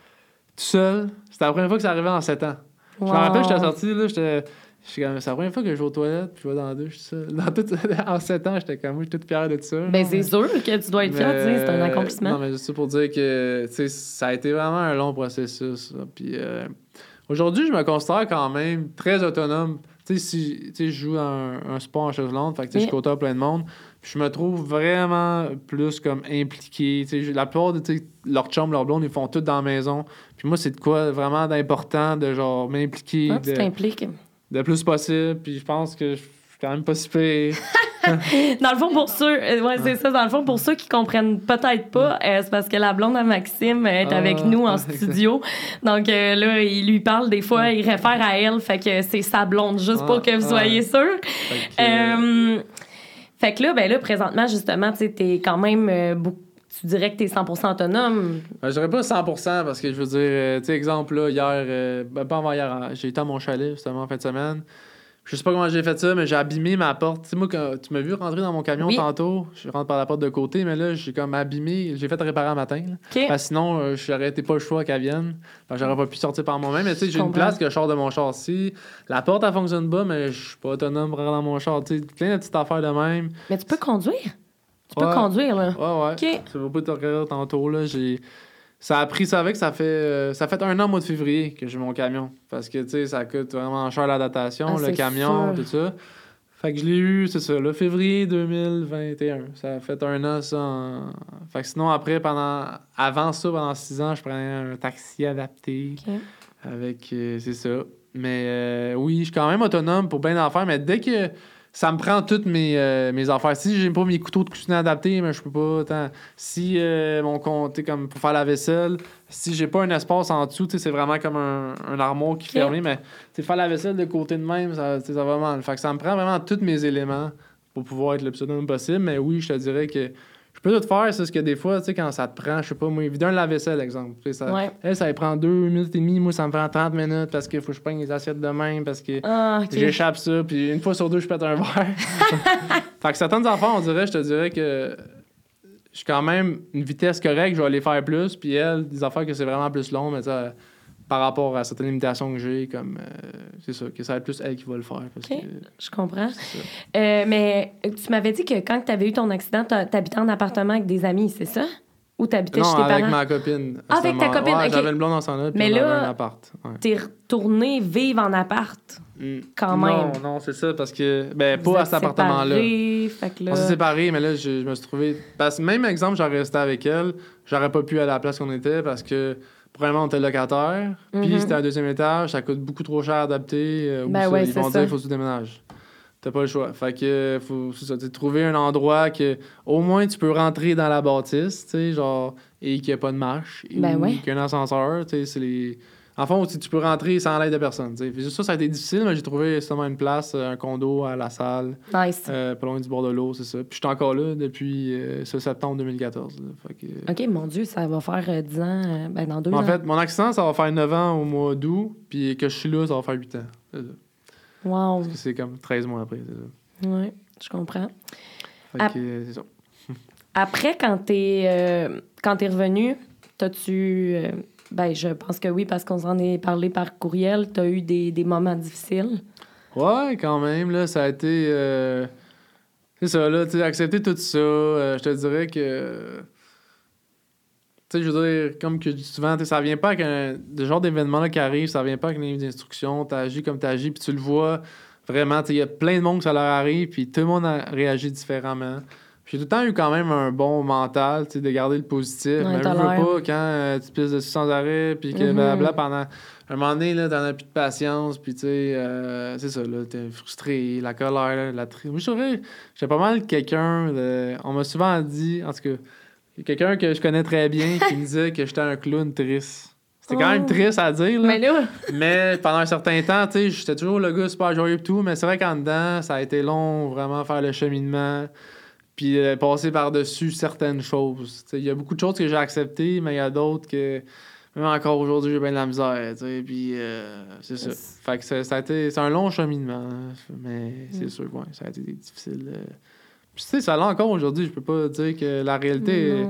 tout seul. C'était la première fois que ça arrivait en sept ans. Je me rappelle, j'étais sorti, là, j'étais. C'est la première fois que je vais aux toilettes, puis je vais dans la douche. Dans tout, en 7 ans, j'étais comme, moi, j'étais toute fière de ça. Ben, c'est sûr que tu dois être tu sais, c'est un accomplissement. Non, mais juste pour dire que, tu sais, ça a été vraiment un long processus. là. Puis euh, aujourd'hui, je me considère quand même très autonome. Tu sais, si je joue dans un, un sport en chaise longue, fait que tu sais, je Oui. côtoie plein de monde. Puis je me trouve vraiment plus comme impliqué. Tu sais, la plupart de leurs chums, leurs blondes, ils font tout dans la maison. Puis moi, c'est de quoi vraiment d'important de genre m'impliquer Ah, tu t'impliques. Le plus possible. Puis je pense que je suis quand même pas si pire. Dans le fond, pour ceux, euh, ouais, c'est ça. Dans le fond, pour ceux qui comprennent peut-être pas, euh, c'est parce que la blonde à Maxime est Ah, avec nous en studio. Donc euh, là, il lui parle des fois, il réfère à elle, fait que c'est sa blonde, juste Ah, pour que vous ah. soyez sûrs. Fait que, là, ben là, présentement, justement, tu t'es quand même beaucoup- Tu dirais que t'es 100% autonome? Ben, je dirais pas 100% parce que je veux dire, euh, tu sais, exemple, là, hier, euh, ben, pas avant hier, hein, j'ai été à mon chalet justement en fin de semaine. Je sais pas comment j'ai fait ça, mais j'ai abîmé ma porte. Tu sais, moi, quand tu m'as vu rentrer dans mon camion Oui. tantôt, je rentre par la porte de côté, mais là, j'ai comme abîmé, j'ai fait réparer un matin. là. Que sinon, euh, j'aurais été pas le choix qu'elle vienne. Que j'aurais pas pu sortir par moi-même. Mais tu sais, j'ai une place que je sors de mon char. Si la porte, elle fonctionne pas, mais je suis pas autonome pour rentrer dans mon char. Tu sais, plein de petites affaires de même. Mais tu peux conduire? Tu peux Ouais. conduire, là. Ouais, ouais. OK. Ça va pas te regarder tantôt, là. J'ai... Ça a pris ça avec, ça fait, euh, ça fait un an, au mois de février, que j'ai mon camion. Parce que, tu sais, ça coûte vraiment cher la datation, Ah, le c'est camion, sûr. tout ça. Fait que je l'ai eu, c'est ça, le février 2021. Ça a fait un an, ça. en- Fait que sinon, après, pendant... Avant ça, pendant six ans, je prenais un taxi adapté. Avec, euh, c'est ça. Mais euh, oui, je suis quand même autonome pour bien d'affaires, mais dès que ça me prend toutes mes, euh, mes affaires, si j'ai pas mes couteaux de cuisine adaptés, mais je peux pas. Si euh, mon compte, comme pour faire la vaisselle, si j'ai pas un espace en dessous, c'est vraiment comme un, un armoire qui est fermé, mais faire la vaisselle de côté de même, ça, ça va mal. Fait que ça me prend vraiment tous mes éléments pour pouvoir être le plus autonome possible, mais oui, je te dirais que peux tout faire, c'est ce que des fois, tu sais, quand ça te prend, je sais pas, moi, vider un lave-vaisselle, exemple. Ça, Ouais. elle, ça prend deux minutes et demie. Moi, ça me prend 30 minutes parce qu'il faut que je prenne les assiettes de même, parce que Ah, j'échappe ça. Puis une fois sur deux, je pète un verre. fait que certaines affaires, on dirait, je te dirais que je suis quand même une vitesse correcte, je vais les faire plus. Puis elle, des affaires que c'est vraiment plus long, mais ça, par rapport à certaines limitations que j'ai, comme euh, c'est ça, que ça va être plus elle qui va le faire. Parce Ok. que Je comprends. Euh, mais tu m'avais dit que quand tu avais eu ton accident, t'as- t'habitais en appartement avec des amis, c'est ça? Ou t'habitais Non, chez tes avec ma copine. Ah, avec ta copine, ouais, ok. J'avais le blond dans son là, puis Mais on là- avait un appart. ouais. T'es retourné vivre en appart, Mm. quand Non, même. non, c'est ça, parce que, ben, Vous pas à cet appartement-là. là... On s'est séparés, mais là, je, je me suis trouvé. Parce que même exemple, j'aurais resté avec elle, j'aurais pas pu aller à la place qu'on était parce que, premièrement, on était locataire, puis Mhm. c'était un deuxième étage, ça coûte beaucoup trop cher à adapter. euh, Ben ça, ouais, ils c'est vont ça. dire, faut que tu déménages. T'as pas le choix. Fait que, faut c'est ça, trouver un endroit que, au moins, tu peux rentrer dans la bâtisse, tu sais, genre, et qu'il n'y a pas de marche, Ben ou ouais. qu'il y a un ascenseur, tu sais, c'est les. En fond, tu tu peux rentrer sans l'aide de personne. tu sais. Puis Ça, ça a été difficile, mais j'ai trouvé justement une place, euh, un condo à la salle. Nice. Euh, pas loin du bord de l'eau, c'est ça. Puis je suis encore là depuis euh, ce septembre 2014. là. Fait que- OK, mon Dieu, ça va faire euh, 10 ans, ben dans deux En ans. fait, mon accident, ça va faire 9 ans au mois d'août, puis que je suis là, ça va faire 8 ans. Ça. Wow. Parce que c'est comme 13 mois après, c'est ça. Ouais, je comprends. Fait que c'est ça. Après, quand t'es euh, quand t'es revenu, t'as-tu... ben, je pense que oui, parce qu'on s'en est parlé par courriel. T'as eu des, des moments difficiles? Ouais, quand même, là, ça a été... euh, C'est ça, là, tu accepter tout ça, euh, je te dirais que... Tu sais, je veux dire, comme que souvent, tu ça vient pas avec un... Genre d'événement qui arrive, ça vient pas avec une livre d'instruction, t'agis comme t'agis, puis tu le vois vraiment, tu il y a plein de monde que ça leur arrive, puis tout le monde a réagi différemment. J'ai tout le temps eu quand même un bon mental, tu sais, de garder le positif. Ouais, mais je veux pas quand euh, tu pisses dessus sans arrêt, puis que Mhm. blabla pendant un moment donné, là, t'en as plus de patience, puis tu sais, euh, c'est ça, là, t'es frustré, la colère, là, la tristesse. Moi, je dirais, j'étais pas mal quelqu'un de... On m'a souvent dit, en tout cas, quelqu'un que je connais très bien qui me disait que j'étais un clown triste. C'était quand même Oh. triste à dire, là. Mais là, Mais pendant un certain temps, tu sais, j'étais toujours le gars super joyeux et tout, mais c'est vrai qu'en dedans, ça a été long, vraiment, faire le cheminement, puis euh, passer par-dessus certaines choses. Il y a beaucoup de choses que j'ai acceptées, mais il y a d'autres que, même encore aujourd'hui, j'ai bien de la misère, puis euh, c'est ça. Fait que ça, ça a été, c'est un long cheminement, mais c'est Mm. sûr, ouais, ça a été difficile. euh. Puis tu sais, ça l'a encore aujourd'hui, je peux pas dire que la réalité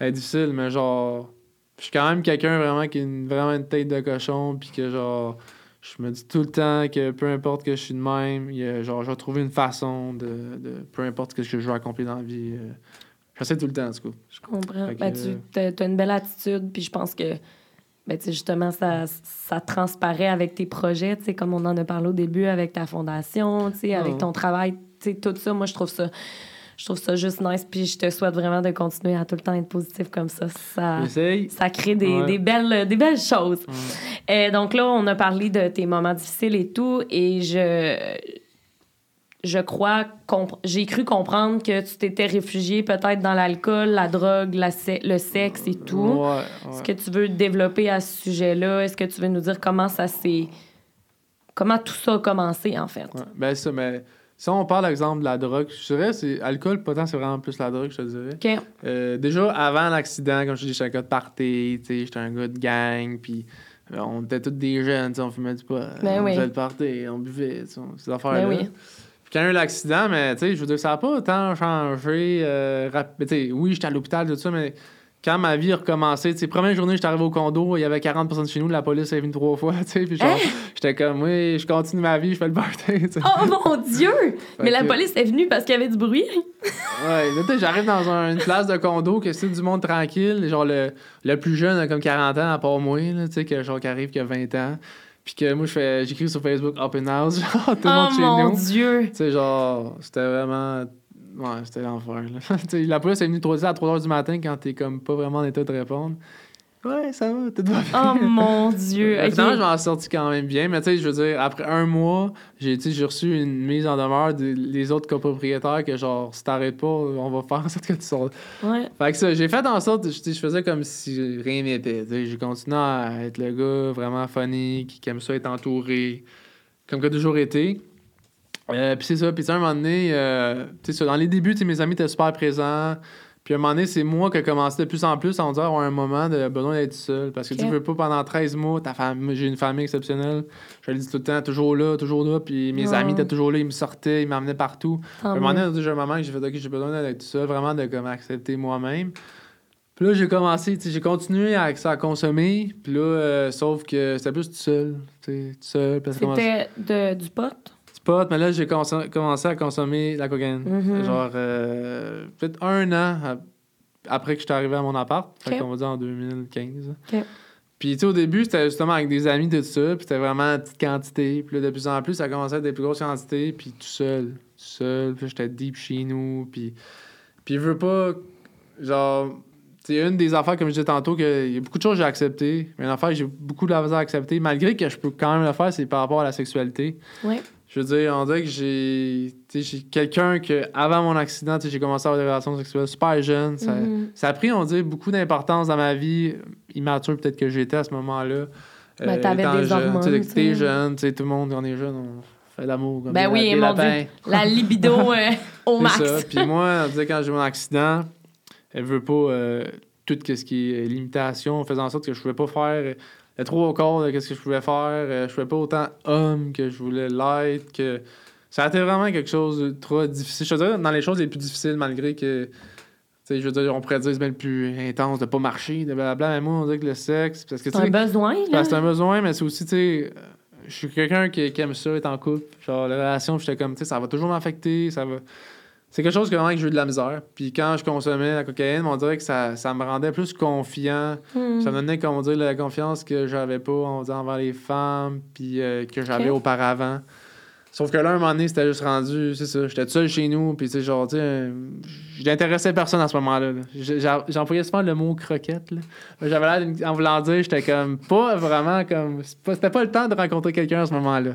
est difficile, mais genre, je suis quand même quelqu'un vraiment qui a une, vraiment une tête de cochon, puis que genre, je me dis tout le temps que peu importe que je suis de même, il y a, genre, je vais trouver une façon de, de peu importe ce que je veux accomplir dans la vie. euh, J'essaie tout le temps, en tout cas. Je comprends. Que, Ben, tu as, une belle attitude, puis je pense que ben, justement, ça, ça transparaît avec tes projets, comme on en a parlé au début, avec ta fondation, avec Mhm. ton travail, tout ça. Moi, je trouve ça, je trouve ça juste nice, puis je te souhaite vraiment de continuer à tout le temps être positif comme ça. Ça, ça crée des, Ouais. des belles, des belles choses. Ouais. Euh, donc là, on a parlé de tes moments difficiles et tout, et je, je crois, j'ai cru comprendre que tu t'étais réfugié peut-être dans l'alcool, la drogue, la se- le sexe et tout. Ouais, Est-ce que tu veux développer à ce sujet-là? Est-ce que tu veux nous dire comment ça s'est... Comment tout ça a commencé, en fait? Ben, ça, mais si on parle, exemple, de la drogue, je dirais, c'est alcool, pas tant, c'est vraiment plus la drogue, je te dirais. Euh, déjà, avant l'accident, comme je te dis, j'étais un gars de party, tu sais, j'étais un gars de gang, puis euh, on était tous des jeunes, tu sais, on fumait du pot, Ben on oui. faisait le party, on buvait, tu sais, ces affaires-là. Ben oui. Puis quand il y a eu l'accident, mais tu sais, je veux dire, ça n'a pas autant changé. Euh, rap- mais tu sais, oui, j'étais à l'hôpital, tout ça, mais quand ma vie a recommencé, tu sais, première journée, j'étais arrivé au condo, il y avait 40 personnes chez nous, la police est venue trois fois, tu sais, puis genre, Hein? j'étais comme, oui, je continue ma vie, je fais le party, tu sais. Oh mon Dieu! Mais la police est venue parce qu'il y avait du bruit. Ouais, là, tu sais, j'arrive dans un- une place de condo que c'est du monde tranquille. Genre, le, le plus jeune a comme 40 ans, à part moi, tu sais, que genre, qui arrive, qui a 20 ans. Puis que moi, je fais, j'écris sur Facebook Open House, genre, tout le monde oh chez mon nous. Tu Dieu! sais, genre, c'était vraiment. Ouais, c'était l'enfer, la police est venue trop à 3 h du matin quand t'es comme pas vraiment en état de répondre. Ouais, ça va, tout va bien. Oh mon Dieu! OK. Finalement, je m'en suis sorti quand même bien, mais tu sais, je veux dire, après un mois, j'ai reçu une mise en demeure des autres copropriétaires que genre, si t'arrêtes pas, on va faire en sorte que tu sortes. Ouais. Fait que ça, j'ai fait en sorte, je, faisais comme si rien n'était. J'ai continué à être le gars vraiment funny, qui, qui aime ça être entouré, comme que toujours été. Euh, puis c'est ça, puis tu sais, à un moment donné, euh, tu sais, ça, dans les débuts, mes amis étaient super présents. Puis à un moment donné, c'est moi qui ai commencé de plus en plus à me dire avoir un moment de besoin d'être seul. Parce que tu veux pas pendant 13 mois, ta femme, j'ai une famille exceptionnelle. Je le dis tout le temps, toujours là, toujours là. Puis mes Ouais. amis étaient toujours là, ils me sortaient, ils m'emmenaient partout. À un moment donné, j'ai un moment que j'ai fait, OK, j'ai besoin d'être tout seul, vraiment de comme, accepter moi-même. Puis là, j'ai commencé, tu sais, j'ai continué à, à consommer. Puis là, euh, sauf que c'était plus tout seul. Tout seul. C'était de- du pot? Pot, mais là, j'ai commencé à consommer la cocaïne. Mhm. Genre, euh, peut-être un an ap- après que je suis arrivé à mon appart. Fait Ok. qu'on va dire en 2015. Ok. Puis, tu sais, au début, c'était justement avec des amis, tout ça. Puis, c'était vraiment une petite quantité. Puis là, de plus en plus, ça a commencé à être des plus grosses quantités. Puis, tout seul. Tout seul. Puis, j'étais deep chez nous. Puis, puis je veux pas. Genre. Sais, une des affaires, comme je disais tantôt, qu'il y a beaucoup de choses que j'ai acceptées. Mais une affaire que j'ai beaucoup de la misère à accepter, malgré que je peux quand même le faire, c'est par rapport à la sexualité. Ouais. Je veux dire, on dirait que j'ai. J'ai quelqu'un que, avant mon accident, j'ai commencé à avoir des relations sexuelles super jeunes. Ça, Mhm. ça a pris, on dirait, beaucoup d'importance dans ma vie, immature peut-être que j'étais à ce moment-là. Ben, t'avais étant des jeune. hormones. T'es jeune, tout le monde, quand on est jeune, on fait l'amour. Ben oui, mon. La libido euh, au max. ça. Puis moi, on disait, quand j'ai mon accident, elle veut pas euh, tout ce qui est limitation, faisant en sorte que je pouvais pas faire le trois quarts de ce que je pouvais faire. Euh, Je pouvais pas autant homme que je voulais l'être. que Ça a été vraiment quelque chose de trop difficile. Je te dirais, dans les choses les plus difficiles, malgré que. Tu sais, je veux dire, on pourrait dire c'est bien le plus intense de pas marcher, de blablabla. Mais moi, on dirait que le sexe. Parce que, C'est un besoin, là. ben, c'est un besoin, mais c'est aussi, tu sais, euh, je suis quelqu'un qui, qui aime ça, être en couple. Genre, la relation, j'étais comme, tu sais, ça va toujours m'affecter, ça va... C'est quelque chose que vraiment que j'ai eu de la misère. Puis quand je consommais la cocaïne, on dirait que ça, ça me rendait plus confiant. Hmm. Ça me donnait, comme on dit, la confiance que j'avais pas on envers les femmes, puis euh, que j'avais auparavant. Sauf que là, un moment donné, c'était juste rendu, c'est ça, j'étais seul chez nous, puis tu sais, genre, tu sais, euh, j'intéressais personne à ce moment-là. là. J'employais souvent le mot croquette, là. J'avais l'air, en voulant dire, j'étais comme, pas vraiment comme, pas- c'était pas le temps de rencontrer quelqu'un à ce moment-là.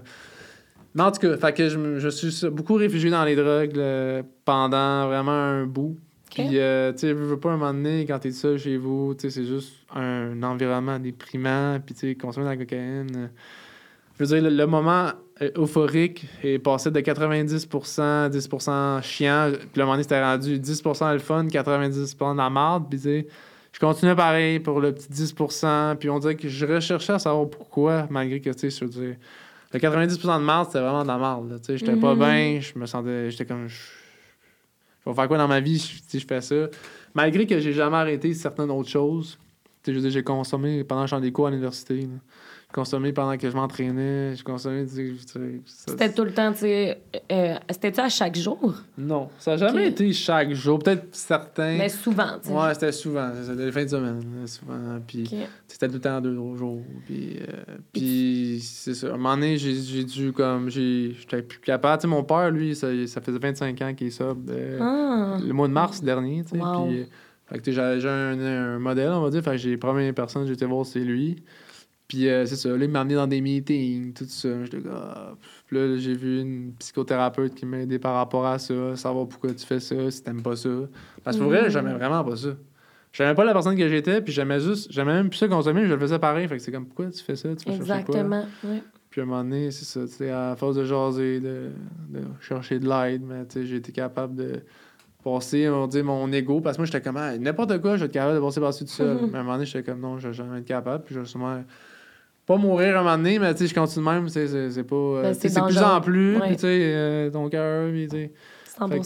Mais en tout cas, fait que je, me- je suis beaucoup réfugié dans les drogues là, pendant vraiment un bout. Puis, euh, tu sais, veux, veux pas un moment donné, quand t'es seul chez vous, tu sais, c'est juste un environnement déprimant, puis tu sais, consommer de la cocaïne. je veux dire, le, le moment euh, euphorique est passé de 90%, 10% chiant, puis le moment donné, c'était rendu 10% le fun, 90% de la marde, puis tu sais, je continuais pareil pour le petit 10%, puis on dirait que je recherchais à savoir pourquoi, malgré que, tu sais, je veux dire, le 90% de marde, c'était vraiment de la marde, j'étais pas Mhm. bien, je me sentais, j'étais comme, je, vais faire quoi dans ma vie si je fais ça, malgré que j'ai jamais arrêté certaines autres choses, je j'ai consommé pendant que j'en ai des cours à l'université, consommé pendant que je m'entraînais, j'ai consommé, tu sais, tu sais, ça- C'était tout le temps, tu sais. euh, C'était-tu à chaque jour? Non, ça n'a jamais été chaque jour. Peut-être certains. Mais souvent, tu sais. Ouais, c'était souvent. C'était les fins de semaine, souvent. Puis c'était tout le temps deux trois jours. Puis, euh, puis c'est ça. À un moment donné, j'ai j'ai dû comme. J'étais plus capable. Tu sais, mon père, lui, ça, ça faisait 25 ans qu'il est sobre. euh, Ah. Le mois de mars dernier, tu sais. Wow. Puis, euh, fait que, j'ai un, un modèle, on va dire. Fait que j'ai la première personne que j'ai été voir, c'est lui. Puis euh, c'est ça, là, il m'a amené dans des meetings, tout ça. J'étais ah. Puis là, j'ai vu une psychothérapeute qui m'a aidé par rapport à ça, savoir pourquoi tu fais ça, si t'aimes pas ça. Parce que pour vrai, Mhm. j'aimais vraiment pas ça. J'aimais pas la personne que j'étais, puis j'aimais juste, j'aimais même plus ça consommer, je le faisais pareil. Fait que c'est comme, pourquoi tu fais ça? Tu vas chercher quoi? Exactement. ouais. Puis à un moment donné, c'est ça, tu sais, à force de jaser, de, de chercher de l'aide, mais tu sais, j'ai été capable de passer, on dire, mon ego, parce que moi, j'étais comme, Ah, n'importe quoi, je vais être capable de passer par-dessus tout seul. Mais à un moment donné, j'étais comme, non, je vais jamais être capable, puis je vais sûrement pas mourir à un moment donné, mais tu sais, je continue même, c'est c'est pas. euh, Ben, c'est plus en plus, Ouais. puis tu sais, euh, ton cœur, puis tu sais.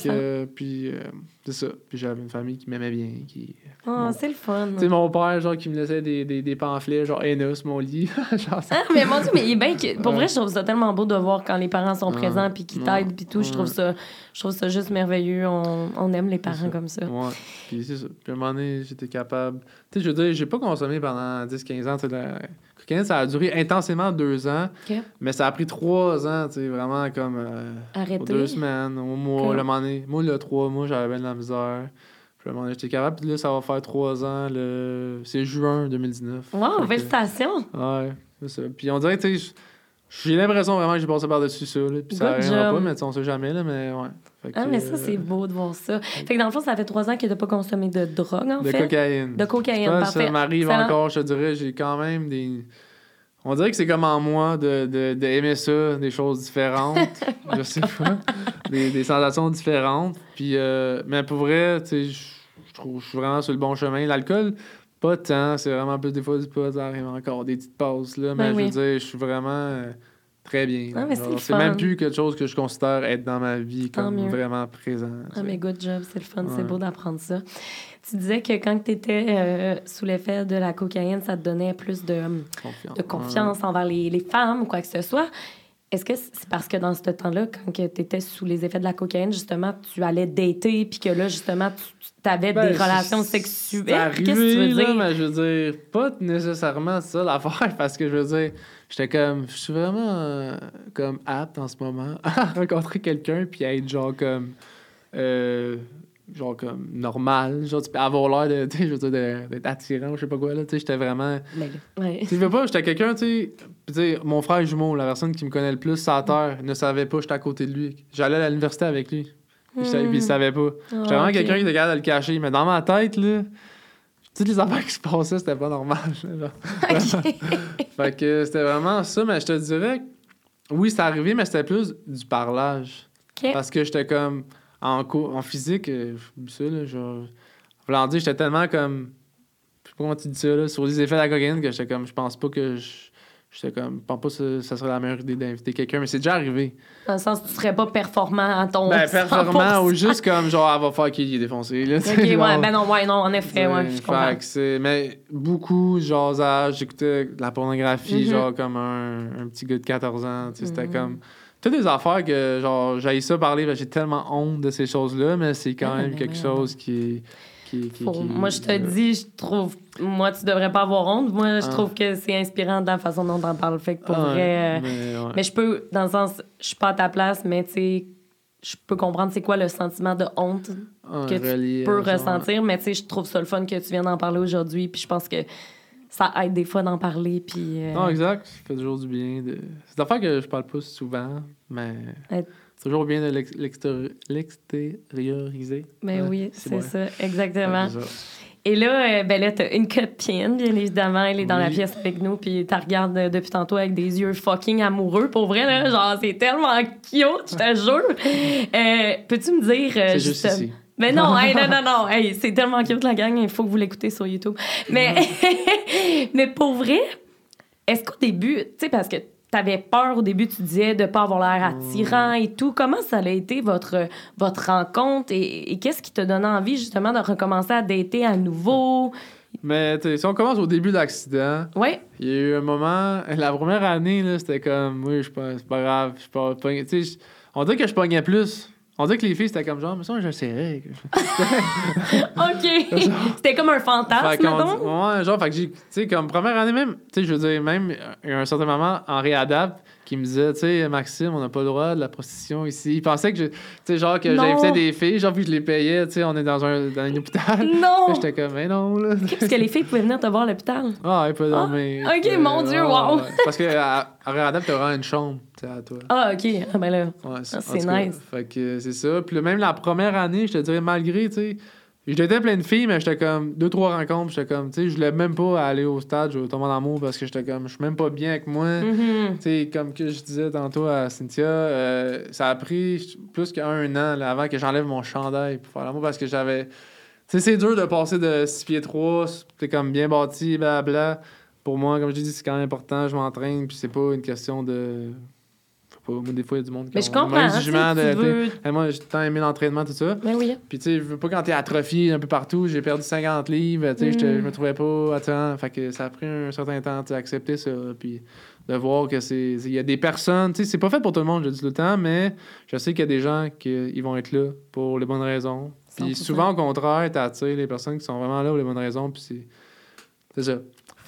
Euh, puis, euh, c'est ça. Puis j'avais une famille qui m'aimait bien, qui. Ah, bon. c'est le fun. Tu sais, mon père, genre, qui me laissait des, des, des pamphlets, genre, haineux sur mon lit. genre, Ah, mais mon Dieu, mais il est bien que. Pour vrai, je trouve ça tellement beau de voir quand les parents sont présents puis qu'ils t'aident puis tout. Je trouve ça, je trouve ça juste merveilleux. On, on aime les parents ça. comme ça. Ouais. Puis c'est ça. Puis à un moment donné, j'étais capable. Tu sais, je veux dire, j'ai pas consommé pendant 10-15 ans. tu sais, La ça a duré intensément deux ans. Mais ça a pris trois ans, tu sais, vraiment comme. euh, deux semaines, au mois. Le moment donné, moi, le trois mois, j'avais bien de la misère. Puis donné, j'étais capable. Puis là, ça va faire trois ans. Le... C'est juin 2019. Wow, Fait que- félicitations! Ouais, c'est ça. Puis on dirait tu sais, j'ai l'impression vraiment que j'ai passé par-dessus ça. Là, puis ça pas, mais tu on sait jamais, là, mais ouais. Fait Ah, mais ça, euh, c'est beau de voir ça. Fait que dans le fond, ça fait trois ans que t'as pas consommé de drogue, en De fait. cocaïne. De cocaïne, Je pense que parfait. Ça m'arrive encore, je te dirais, j'ai quand même des. On dirait que c'est comme en moi de, de, de ça, des choses différentes. je sais pas. Des, des sensations différentes. Puis, euh, mais pour vrai, tu sais, je je trouve je suis vraiment sur le bon chemin. L'alcool, pas tant. C'est vraiment plus des fois du ça arrive encore des petites pauses, là. Mais Ben je veux dire, je suis vraiment euh, très bien. Ah, c'est même plus quelque chose que je considère être dans ma vie Tant comme mieux. vraiment présent. Ah, mais good job, c'est le fun, c'est beau d'apprendre ça. Tu disais que quand tu étais sous l'effet de la cocaïne, ça te donnait plus de, Confiance. de confiance envers les, les femmes ou quoi que ce soit. Est-ce que c'est parce que dans ce temps-là, quand tu étais sous les effets de la cocaïne, justement, tu allais dater, puis que là, justement, tu avais Ben, des relations sexuelles? Qu'est-ce que tu veux là, dire? mais je veux dire, pas nécessairement ça l'affaire, parce que je veux dire, j'étais comme, je suis vraiment euh, comme apte en ce moment à rencontrer quelqu'un puis à être genre comme, euh, genre comme normal, genre tu peux avoir l'air de, tu sais, je veux dire, d'être attirant, je sais pas quoi, là, tu sais, j'étais vraiment, ouais. tu veux pas, j'étais quelqu'un, tu sais, mon frère jumeau, la personne qui me connaît le plus la terre, ne savait pas j'étais à côté de lui. J'allais à l'université avec lui. Puis il savait pas. J'étais vraiment Ah, quelqu'un qui était capable de le cacher. Mais dans ma tête, là, toutes les affaires qui se passaient, c'était pas normal. genre. fait que c'était vraiment ça. Mais je te dirais, oui, c'est arrivé, mais c'était plus du parlage. Parce que j'étais comme, en, cours, en physique, euh, ça, là, genre. Voulant dire, j'étais tellement comme. Je sais pas comment tu dis ça, là, sur les effets de la cocaïne, que j'étais comme, je pense pas que je. J'étais comme, je pense pas que ça, serait la meilleure idée d'inviter quelqu'un, mais c'est déjà arrivé. Dans le sens, tu serais pas performant à ton. Ben, performant 100%. ou juste comme, genre, elle va faire qu'il est défoncé, là. OK, ouais, genre. ben non, ouais, non, en effet, ouais, je comprends. c'est- mais beaucoup jasage, j'écoutais de la pornographie, Mhm. genre comme un, un petit gars de 14 ans. tu sais, C'était Mhm. comme. Toutes des affaires que, genre, j'ai ça parler, j'ai tellement honte de ces choses-là, mais c'est quand même quelque chose qui est. qui, qui, Faut- qui- moi, je te euh, dis, je trouve. Moi, tu devrais pas avoir honte. Moi, je Ah. trouve que c'est inspirant de la façon dont t'en parles. Fait que pour ah, vrai. euh, mais, ouais. Mais je peux, dans le sens, je suis pas à ta place, mais tu sais, je peux comprendre c'est quoi le sentiment de honte Ah, que tu peux genre, ressentir. Mais tu sais, je trouve ça le fun que tu viennes d'en parler aujourd'hui. Puis je pense que ça aide des fois d'en parler. Puis. euh, Non, exact. Ça fait toujours du bien. De... C'est une affaire que je parle pas souvent, mais c'est toujours bien de l'ex- l'extéri- l'extérioriser. ben Ouais, oui, c'est bon. ça, exactement. Ça. Et là, euh, ben là, t'as une copine, bien évidemment, elle est dans la pièce avec nous, puis t'as regardes euh, depuis tantôt avec des yeux fucking amoureux. Pour vrai, là, genre, c'est tellement cute, je te jure. Euh, Peux-tu me dire... C'est juste ici. Mais non, hey, non, non, non, hey, c'est tellement cute la gang, il faut que vous l'écoutez sur YouTube. Mais, mais pour vrai, est-ce qu'au début, tu sais, parce que t'avais peur au début, tu disais de pas avoir l'air attirant et tout, comment ça a été votre, votre rencontre et, et qu'est-ce qui te donnait envie justement de recommencer à dater à nouveau? Mais si on commence au début de l'accident, Ouais, il y a eu un moment, la première année, c'était comme, oui, je c'est pas grave, je pas, on dirait que je pognais plus. On dirait que les filles, c'était comme genre, mais ça, je sais. OK. C'était comme un fantasme, dit- ouais, genre, fait que j'ai, tu sais, comme première année même, tu sais, je veux dire, même, a un certain moment en réadapte qui me disait, tu sais, Maxime, on n'a pas le droit de la prostitution ici. Il pensait que, je- tu sais, genre, que j'invitais des filles, genre, puis je les payais, tu sais, on est dans un, dans un hôpital. Non! J'étais comme, mais non, là. Parce que les filles pouvaient venir te voir à l'hôpital. Ah, elle peut Ah, dormir. ok, mon Dieu, ouais, wow. Parce que à, à Réadapte, t'as vraiment une chambre, tu sais, à toi. Ah, OK. Ah, ben là. Ouais, Ah, c'est cas, nice. Fait que c'est ça. Puis même la première année, je te dirais, malgré, tu sais, j'étais plein de filles, mais j'étais comme deux, trois rencontres, j'étais comme, tu sais, je voulais même pas aller au stade, je tomber en amour parce que j'étais comme, je suis même pas bien avec moi. Mhm. Tu sais, comme que je disais tantôt à Cynthia, euh, ça a pris plus qu'un an là, avant que j'enlève mon chandail pour faire l'amour parce que j'avais. Tu sais, c'est dur de passer de 6 pieds 3, t'es comme bien bâti, blablabla. Pour moi, comme je dis, c'est quand même important, je m'entraîne, puis c'est pas une question de. Pas, moi, des fois, il y a du monde qui Mais je comprends. même hein, jugement de. veux... hey, moi, j'ai temps aimé l'entraînement, tout ça. Ben oui. Puis, tu sais, je veux pas quand t'es atrophié un peu partout, j'ai perdu 50 livres, tu sais, Mm. je me trouvais pas attirant. Fait que ça a pris un certain temps, tu sais, accepter ça. Puis, de voir que c'est. Il y a des personnes, tu sais, c'est pas fait pour tout le monde, je dis tout le temps, mais je sais qu'il y a des gens qui vont être là pour les bonnes raisons. Puis, 100%. souvent, au contraire, t'attires les personnes qui sont vraiment là pour les bonnes raisons, puis c'est. C'est ça.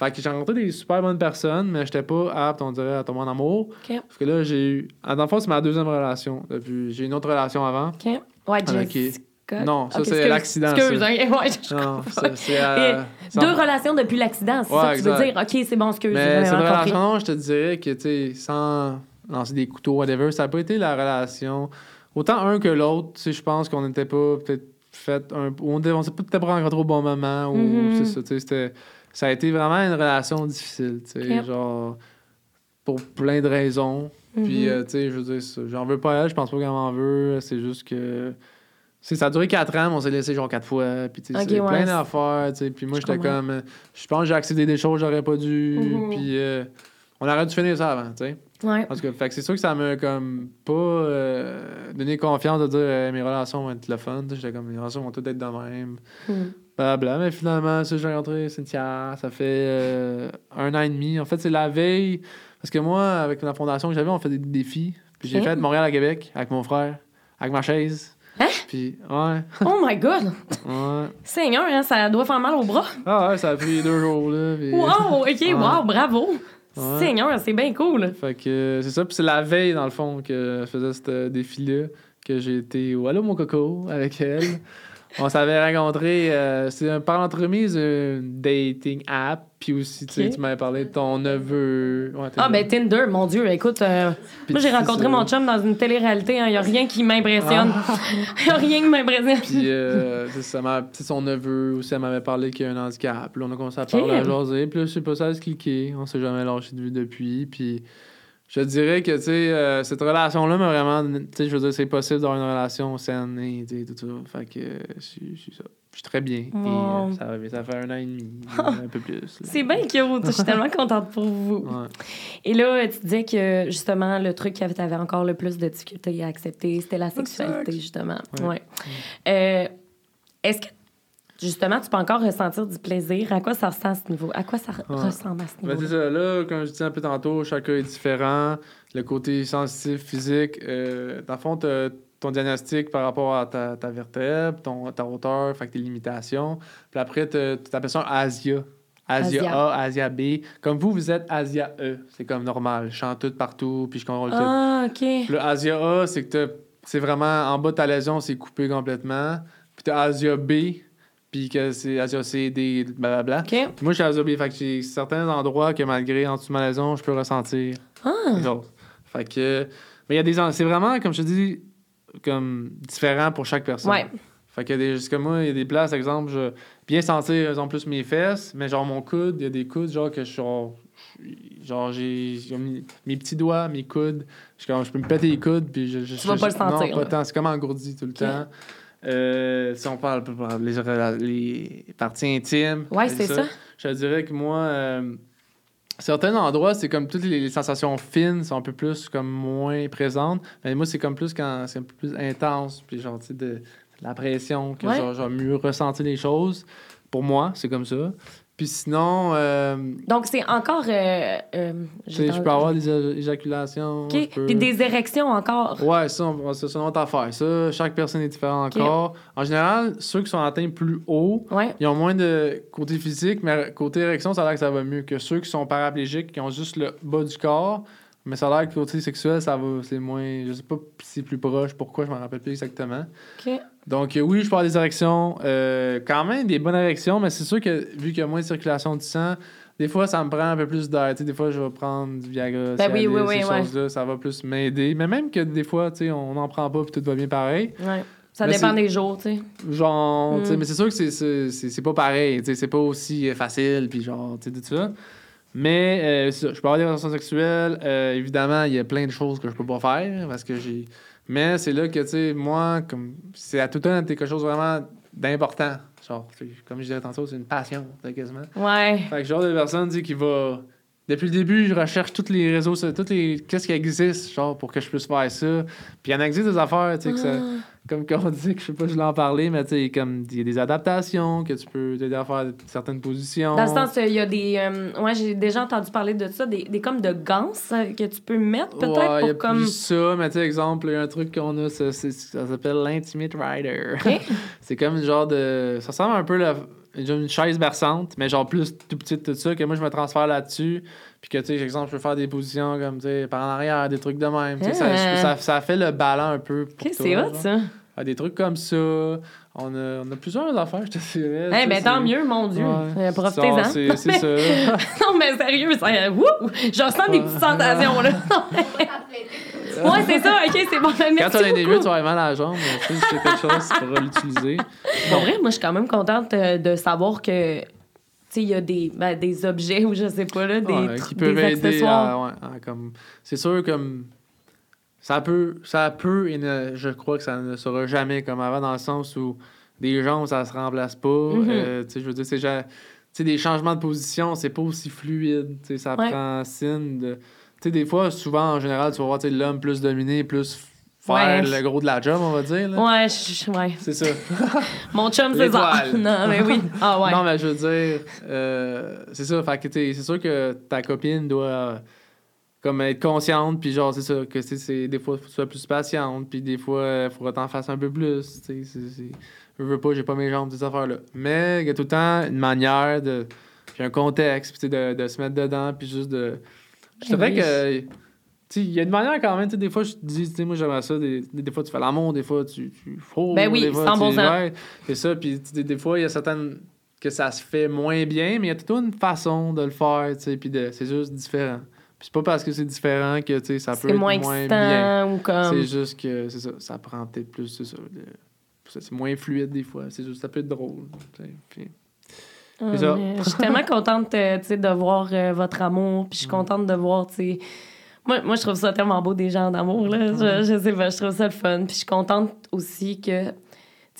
Fait que j'ai rencontré des super bonnes personnes, mais j'étais pas apte, on dirait, à tomber en amour. Parce que là, j'ai eu. Dans le fond, c'est ma deuxième relation. Depuis... J'ai une autre relation avant. OK. Ouais, Ah. Jessica. Non, ça, c'est l'accident, Excuse, ouais, je Non, ça, euh, Deux relations depuis l'accident, c'est Ouais, ça que tu veux dire? OK, c'est bon, excuse, Mais j'ai cette relation, je te dirais que, tu sais, sans lancer des couteaux, whatever, ça n'a pas été la relation. Autant un que l'autre, tu sais, je pense qu'on n'était pas peut-être fait un. On ne s'est peut-être pas rencontrés au bon moment, ou Mhm. c'est ça, tu sais, c'était. Ça a été vraiment une relation difficile, tu sais, genre. Pour plein de raisons. Puis, Mhm. euh, tu sais, je veux dire, ça, j'en veux pas à elle, je pense pas qu'elle m'en veut. C'est juste que. c'est ça a duré quatre ans, mais on s'est laissé genre quatre fois. Puis, tu sais, Ok, c'est ouais, plein d'affaires, tu sais. Puis, moi, Je j'étais comme. euh, Je pense que j'ai accédé des choses que j'aurais pas dû. Mhm. Puis, euh, on aurait dû finir ça avant, tu sais. Ouais. En tout cas, c'est sûr que ça m'a comme pas euh, donné confiance de dire euh, mes relations vont être le fun. J'étais comme, mes relations vont toutes être de même. Blabla. Mais finalement, ça, j'ai rencontré Cynthia. Ça fait euh, un an et demi. En fait, c'est la veille. Parce que moi, avec la fondation que j'avais, on fait des défis. Puis j'ai Ok. fait de Montréal à Québec avec mon frère, avec ma chaise. Hein? Puis, ouais, Oh my God! ouais. Seigneur, hein, ça doit faire mal au bras. Ah ouais, ça a pris deux jours, là. puis- Wow! OK, Ouais. wow, bravo! Ouais. Seigneur, c'est bien cool. Fait que euh, c'est ça. Puis c'est la veille, dans le fond, que je faisais ce défi-là, que j'ai été au Allô mon coco avec elle. On s'avait rencontrés, euh, c'est un- par l'entremise une dating app, puis aussi, tu sais, tu m'avais parlé de ton neveu. Ouais, Ah, ben Tinder, mon Dieu, écoute, euh, moi j'ai rencontré mon chum dans une télé-réalité, il n'y a rien qui m'impressionne. Il n'y a rien qui m'impressionne. Puis euh, ça, ma, son neveu aussi, elle m'avait parlé qu'il y a un handicap. Puis là, on a commencé à parler, à jaser. Puis là, je sais pas, ça a se cliquer. On s'est jamais lâché de vue depuis. Puis je te dirais que, tu sais, euh, cette relation-là m'a vraiment... Tu sais, je veux dire, c'est possible d'avoir une relation saine et tu sais, tout ça. Fait que euh, je suis ça. Je suis très bien. Et, euh, ça, va- ça fait un an et demi, un peu plus. C'est bien cute, je suis tellement contente pour vous. Ouais. Et là, tu disais que justement, le truc que tu avais encore le plus de difficulté à accepter, c'était la sexualité, justement. Ouais. Ouais. Euh, Est-ce que, justement, tu peux encore ressentir du plaisir? À quoi ça ressemble à ce niveau? À quoi ça Ouais. ressemble à ce Ben, niveau? c'est ça. Là, comme je disais un peu tantôt, chacun est différent. Le côté sensitif, physique, euh, dans le fond, t'as ton diagnostic par rapport à ta, ta vertèbre, ton, ta hauteur, fait que tes limitations. Puis après, tu appelles ça ASIA. Asia, Asia. A, Asia B. Comme vous, vous êtes Asia E. C'est comme normal. Je chante tout partout, puis je contrôle tout. Ah, OK. Le Asia A, c'est que c'est vraiment en bas de ta lésion, c'est coupé complètement. Puis t'as Asia B, puis que c'est Asia C, D, blablabla. OK. Puis moi, je suis B, fait que j'ai certains endroits que malgré en dessous de ma lésion, je peux ressentir. Ah. Fait que. Mais il y a des. en- C'est vraiment, comme je te dis, comme différent pour chaque personne. ouais. Fait que des, moi, il y a des places, exemple, je bien sentir, exemple, plus mes fesses, mais genre mon coude, il y a des coudes, genre, que je suis genre. Genre, j'ai j'ai mis mes petits doigts, mes coudes. Je, peux me péter les coudes, puis je. je Tu vas pas le sentir, Non, pas tant. C'est comme engourdi tout le temps. Euh, si on parle les, les parties intimes. Ouais, c'est ça. Je dirais que moi, euh, certains endroits, c'est comme toutes les, les sensations fines sont un peu plus comme moins présentes. Mais moi, c'est comme plus quand c'est un peu plus intense, puis genre, de, de la pression, que Ouais. genre, vais mieux ressentir les choses. Pour moi, c'est comme ça. Puis sinon, euh, Donc, c'est encore. euh, euh, je peux avoir des éjaculations. OK. je peux- Puis des érections encore. Ouais, ça, c'est une autre affaire. Ça, chaque personne est différente encore. En général, ceux qui sont atteints plus haut, Ouais. ils ont moins de côté physique, mais côté érection, ça a l'air que ça va mieux que ceux qui sont paraplégiques, qui ont juste le bas du corps. Mais ça a l'air que côté sexuel, ça va, c'est moins. Je sais pas si c'est plus proche, pourquoi, je m'en rappelle plus exactement. Donc, euh, oui, je parle des érections. Euh, quand même, des bonnes érections, mais c'est sûr que vu qu'il y a moins de circulation du sang, des fois, ça me prend un peu plus d'air. Des fois, je vais prendre du Viagra, Ben oui, Cialis, oui, oui, ces choses-là, ça va plus m'aider. Mais même que des fois, tu sais, on n'en prend pas puis tout va bien pareil. Ouais. Ça Mais dépend des jours, tu sais. Genre, Mm. mais c'est sûr que c'est- c'est c'est- c'est pas pareil. tu sais, C'est pas aussi facile, puis genre, tu sais, tout ça. Mais euh, ça, je peux avoir des relations sexuelles. euh, évidemment, il y a plein de choses que je peux pas faire parce que j'ai. Mais c'est là que, tu sais, moi, comme c'est à tout temps quelque chose vraiment d'important. Genre, comme je disais tantôt, c'est une passion, quasiment. Ouais. Fait que genre de personne, tu sais, qui va. Depuis le début, je recherche tous les réseaux, toutes les. Qu'est-ce qui existe, genre, pour que je puisse faire ça. Puis il y en existe des affaires, tu sais, que ça Ah. comme quand on dit que je sais pas, je l'ai en parlé, mais tu sais, comme il y a des adaptations que tu peux t'aider à faire certaines positions. Dans le sens, il y a des. euh, ouais, j'ai déjà entendu parler de ça, des, des comme de gants euh, que tu peux mettre peut-être Ouais, il y a pour comme. plus ça, mais tu sais, exemple, il y a un truc qu'on a, ça, s'appelle l'Intimate Rider. OK. c'est comme une genre de. Ça ressemble un peu la- une chaise berçante, mais genre plus tout petit, tout ça, que moi je me transfère là-dessus. Puis que, tu sais, exemple, je peux faire des positions comme, tu sais, par en arrière, des trucs de même. ça- Ah. ça, ça fait le ballon un peu. Pour OK, toi, c'est hot, ça. Ah, des trucs comme ça. On a, on a plusieurs affaires, je te dirais. Eh ben tant mieux, mon Dieu. Ouais. Euh, Profitez-en. C'est c'est ça. non, mais sérieux, ça. euh, wouh! Je ressens des petites sensations, là. ouais, c'est ça. OK, c'est bon. Ben, Quand Merci on a des beaucoup. tu vas avoir mal à la jambe, mais tu sais, c'est quelque chose, tu pourras l'utiliser. Pour vrai, moi, je suis quand même contente euh, de savoir que. Tu sais, il y a des, ben, des objets ou je sais pas, là, des, Ouais, qui peuvent des aider accessoires. à, ouais, à comme c'est sûr comme ça peut ça peut et ne- je crois que ça ne sera jamais comme avant dans le sens où des jambes ça se remplace pas Mhm. Euh, tu sais je veux dire c'est ja- tu sais des changements de position c'est pas aussi fluide tu sais ça Ouais. prend signe de sais des fois souvent en général tu vas voir l'homme plus dominé plus faire Ouais. le gros de la job on va dire là. Ouais, ouais. c'est ça Mon chum, c'est ça. Non, mais oui. Ah ouais. Non, mais je veux dire, euh, c'est ça. Fait que t'es- c'est sûr que ta copine doit euh, comme être consciente, puis genre, c'est ça, que c'est- des fois, faut que tu sois plus patiente, puis des fois, il faudra t'en fasses un peu plus. tu sais, Je veux pas, j'ai pas mes jambes, ces affaires-là. Mais il y a tout le temps une manière de. Puis un contexte, puis de, de se mettre dedans, puis juste de. Je Eh dirais oui. que. Il y a une manière quand même, tu sais, des fois, je te dis, tu sais, moi, j'aimerais ça, des, des, fois, tu fais l'amour, des fois, tu, tu frôles, Ben oui, 100%. tu- ouais, c'est ça, puis des, des fois, il y a certaines que ça se fait moins bien, mais il y a toute une façon de le faire, tu sais, puis de- c'est juste différent. Puis c'est pas parce que c'est différent que, tu sais, ça peut C'est être moins moins, bien. ou comme. C'est juste que, c'est ça, ça prend peut-être plus, c'est ça, c'est c'est moins fluide des fois, c'est juste, ça peut être drôle, puis- Ça. Je suis tellement contente euh, de voir euh, votre amour. Puis je suis Mm. contente de voir, tu sais. Moi, moi, je trouve ça tellement beau des gens d'amour, là. Je, je sais pas, je trouve ça le fun. Puis je suis contente aussi que.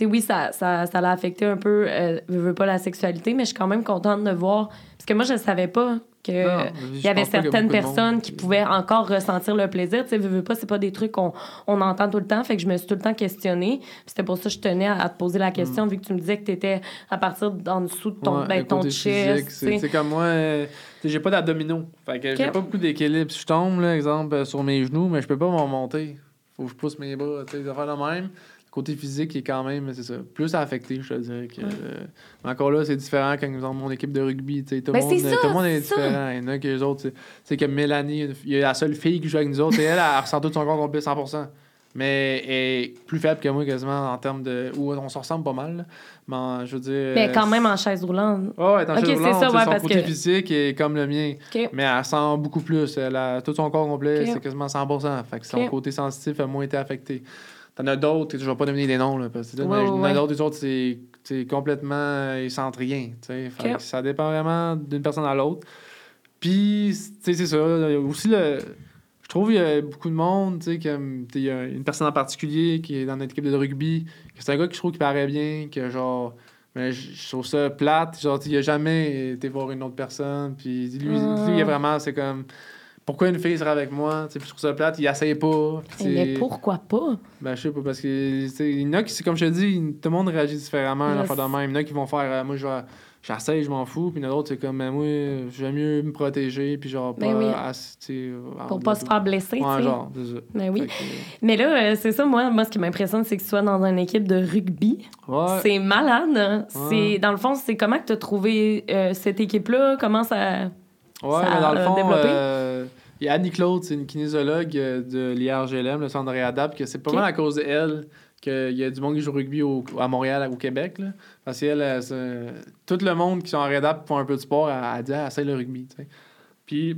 Oui, ça, ça, ça l'a affecté un peu, euh, je veux pas la sexualité, mais je suis quand même contente de voir. Parce que moi, je savais pas que. Non, Il y avait y certaines monde personnes qui pouvaient encore ressentir le plaisir. Tu sais, veux, veux pas, c'est pas des trucs qu'on on entend tout le temps. Fait que je me suis tout le temps questionnée. Puis C'était pour ça que je tenais à, à te poser la question, vu que tu me disais que tu étais à partir d'en dessous de ton, Mm. Ouais, ben, ton chest. c'est comme moi, euh, j'ai pas d'abdominaux. Fait que j'ai pas beaucoup d'équilibre. Si je tombe, là, exemple, euh, sur mes genoux, mais je peux pas m'en monter. faut que je pousse mes bras, tu sais, de faire le même. Côté physique est quand même, c'est ça, plus affecté, je te dirais. Que, Ouais. euh, mais encore là, c'est différent quand nous avons mon équipe de rugby. tu sais, Tout, le Ben, monde, c'est ça, tout le monde est c'est ça. différent. Il y en a que les autres, tu sais, tu sais, comme Mélanie, il y a la seule fille qui joue avec nous autres, et elle, elle ressent tout son corps complet 100%. Mais elle est plus faible que moi quasiment en termes de. Ou on se ressemble pas mal. là. Mais en- je veux dire. Mais euh, quand même en chaise roulante. Ouais, ouais, dans Ok, le c'est roulant, ça, ouais, son parce côté que- physique est comme le mien. Mais elle sent beaucoup plus. Elle a tout son corps complet, c'est quasiment 100% Fait que son côté sensitif a moins été affecté. T'en as d'autres, je vais pas donner des noms, là, parce que là, Ouais, ouais, a d'autres, les autres, c'est complètement. Ils sentent rien. tu sais. Fait Ok. que ça dépend vraiment d'une personne à l'autre. Puis, c'est ça. A aussi le. Je trouve qu'il y a beaucoup de monde, tu sais, Il y a une personne en particulier qui est dans notre équipe de rugby, que c'est un gars que je trouve qui paraît bien, que genre. Mais je trouve ça plate. Genre, il a jamais été voir une autre personne. Puis lui, Ah. lui, il est vraiment, c'est comme. Pourquoi une fille serait avec moi? Tu sais, puis je trouve ça plate, il essaye pas. Eh, Mais pourquoi pas? ben, je sais pas, parce que, tu sais, il y en a qui, c'est comme je te dis, tout le monde réagit différemment à l'affaire de même. Il y en a qui vont faire, euh, moi, je vais- je m'en fous, puis d'autres, c'est comme, ben, moi, j'aime mieux me protéger, puis genre, pas. Ben oui. sais, Pour pas se faire blesser, Ouais, genre, c'est ça. Ben oui. Que, Mais là, euh, c'est ça, moi, moi, ce qui m'impressionne, c'est que tu sois dans une équipe de rugby. ouais. C'est malade. hein. Ouais. C'est Dans le fond, c'est comment que tu as trouvé euh, cette équipe-là? Comment ça. Ouais, ça mais dans le fond, développé? euh, il y a Annie-Claude, c'est une kinésiologue euh, de l'IRGLM, le centre de réadapte, que c'est pas mal à cause d'elle qu'il y a du monde qui joue au rugby au- à Montréal, au Québec. Là. Parce qu'elle, elle, c'est- tout le monde qui sont en réadapte font un peu de sport, elle, elle dit ah, essaye le rugby. Puis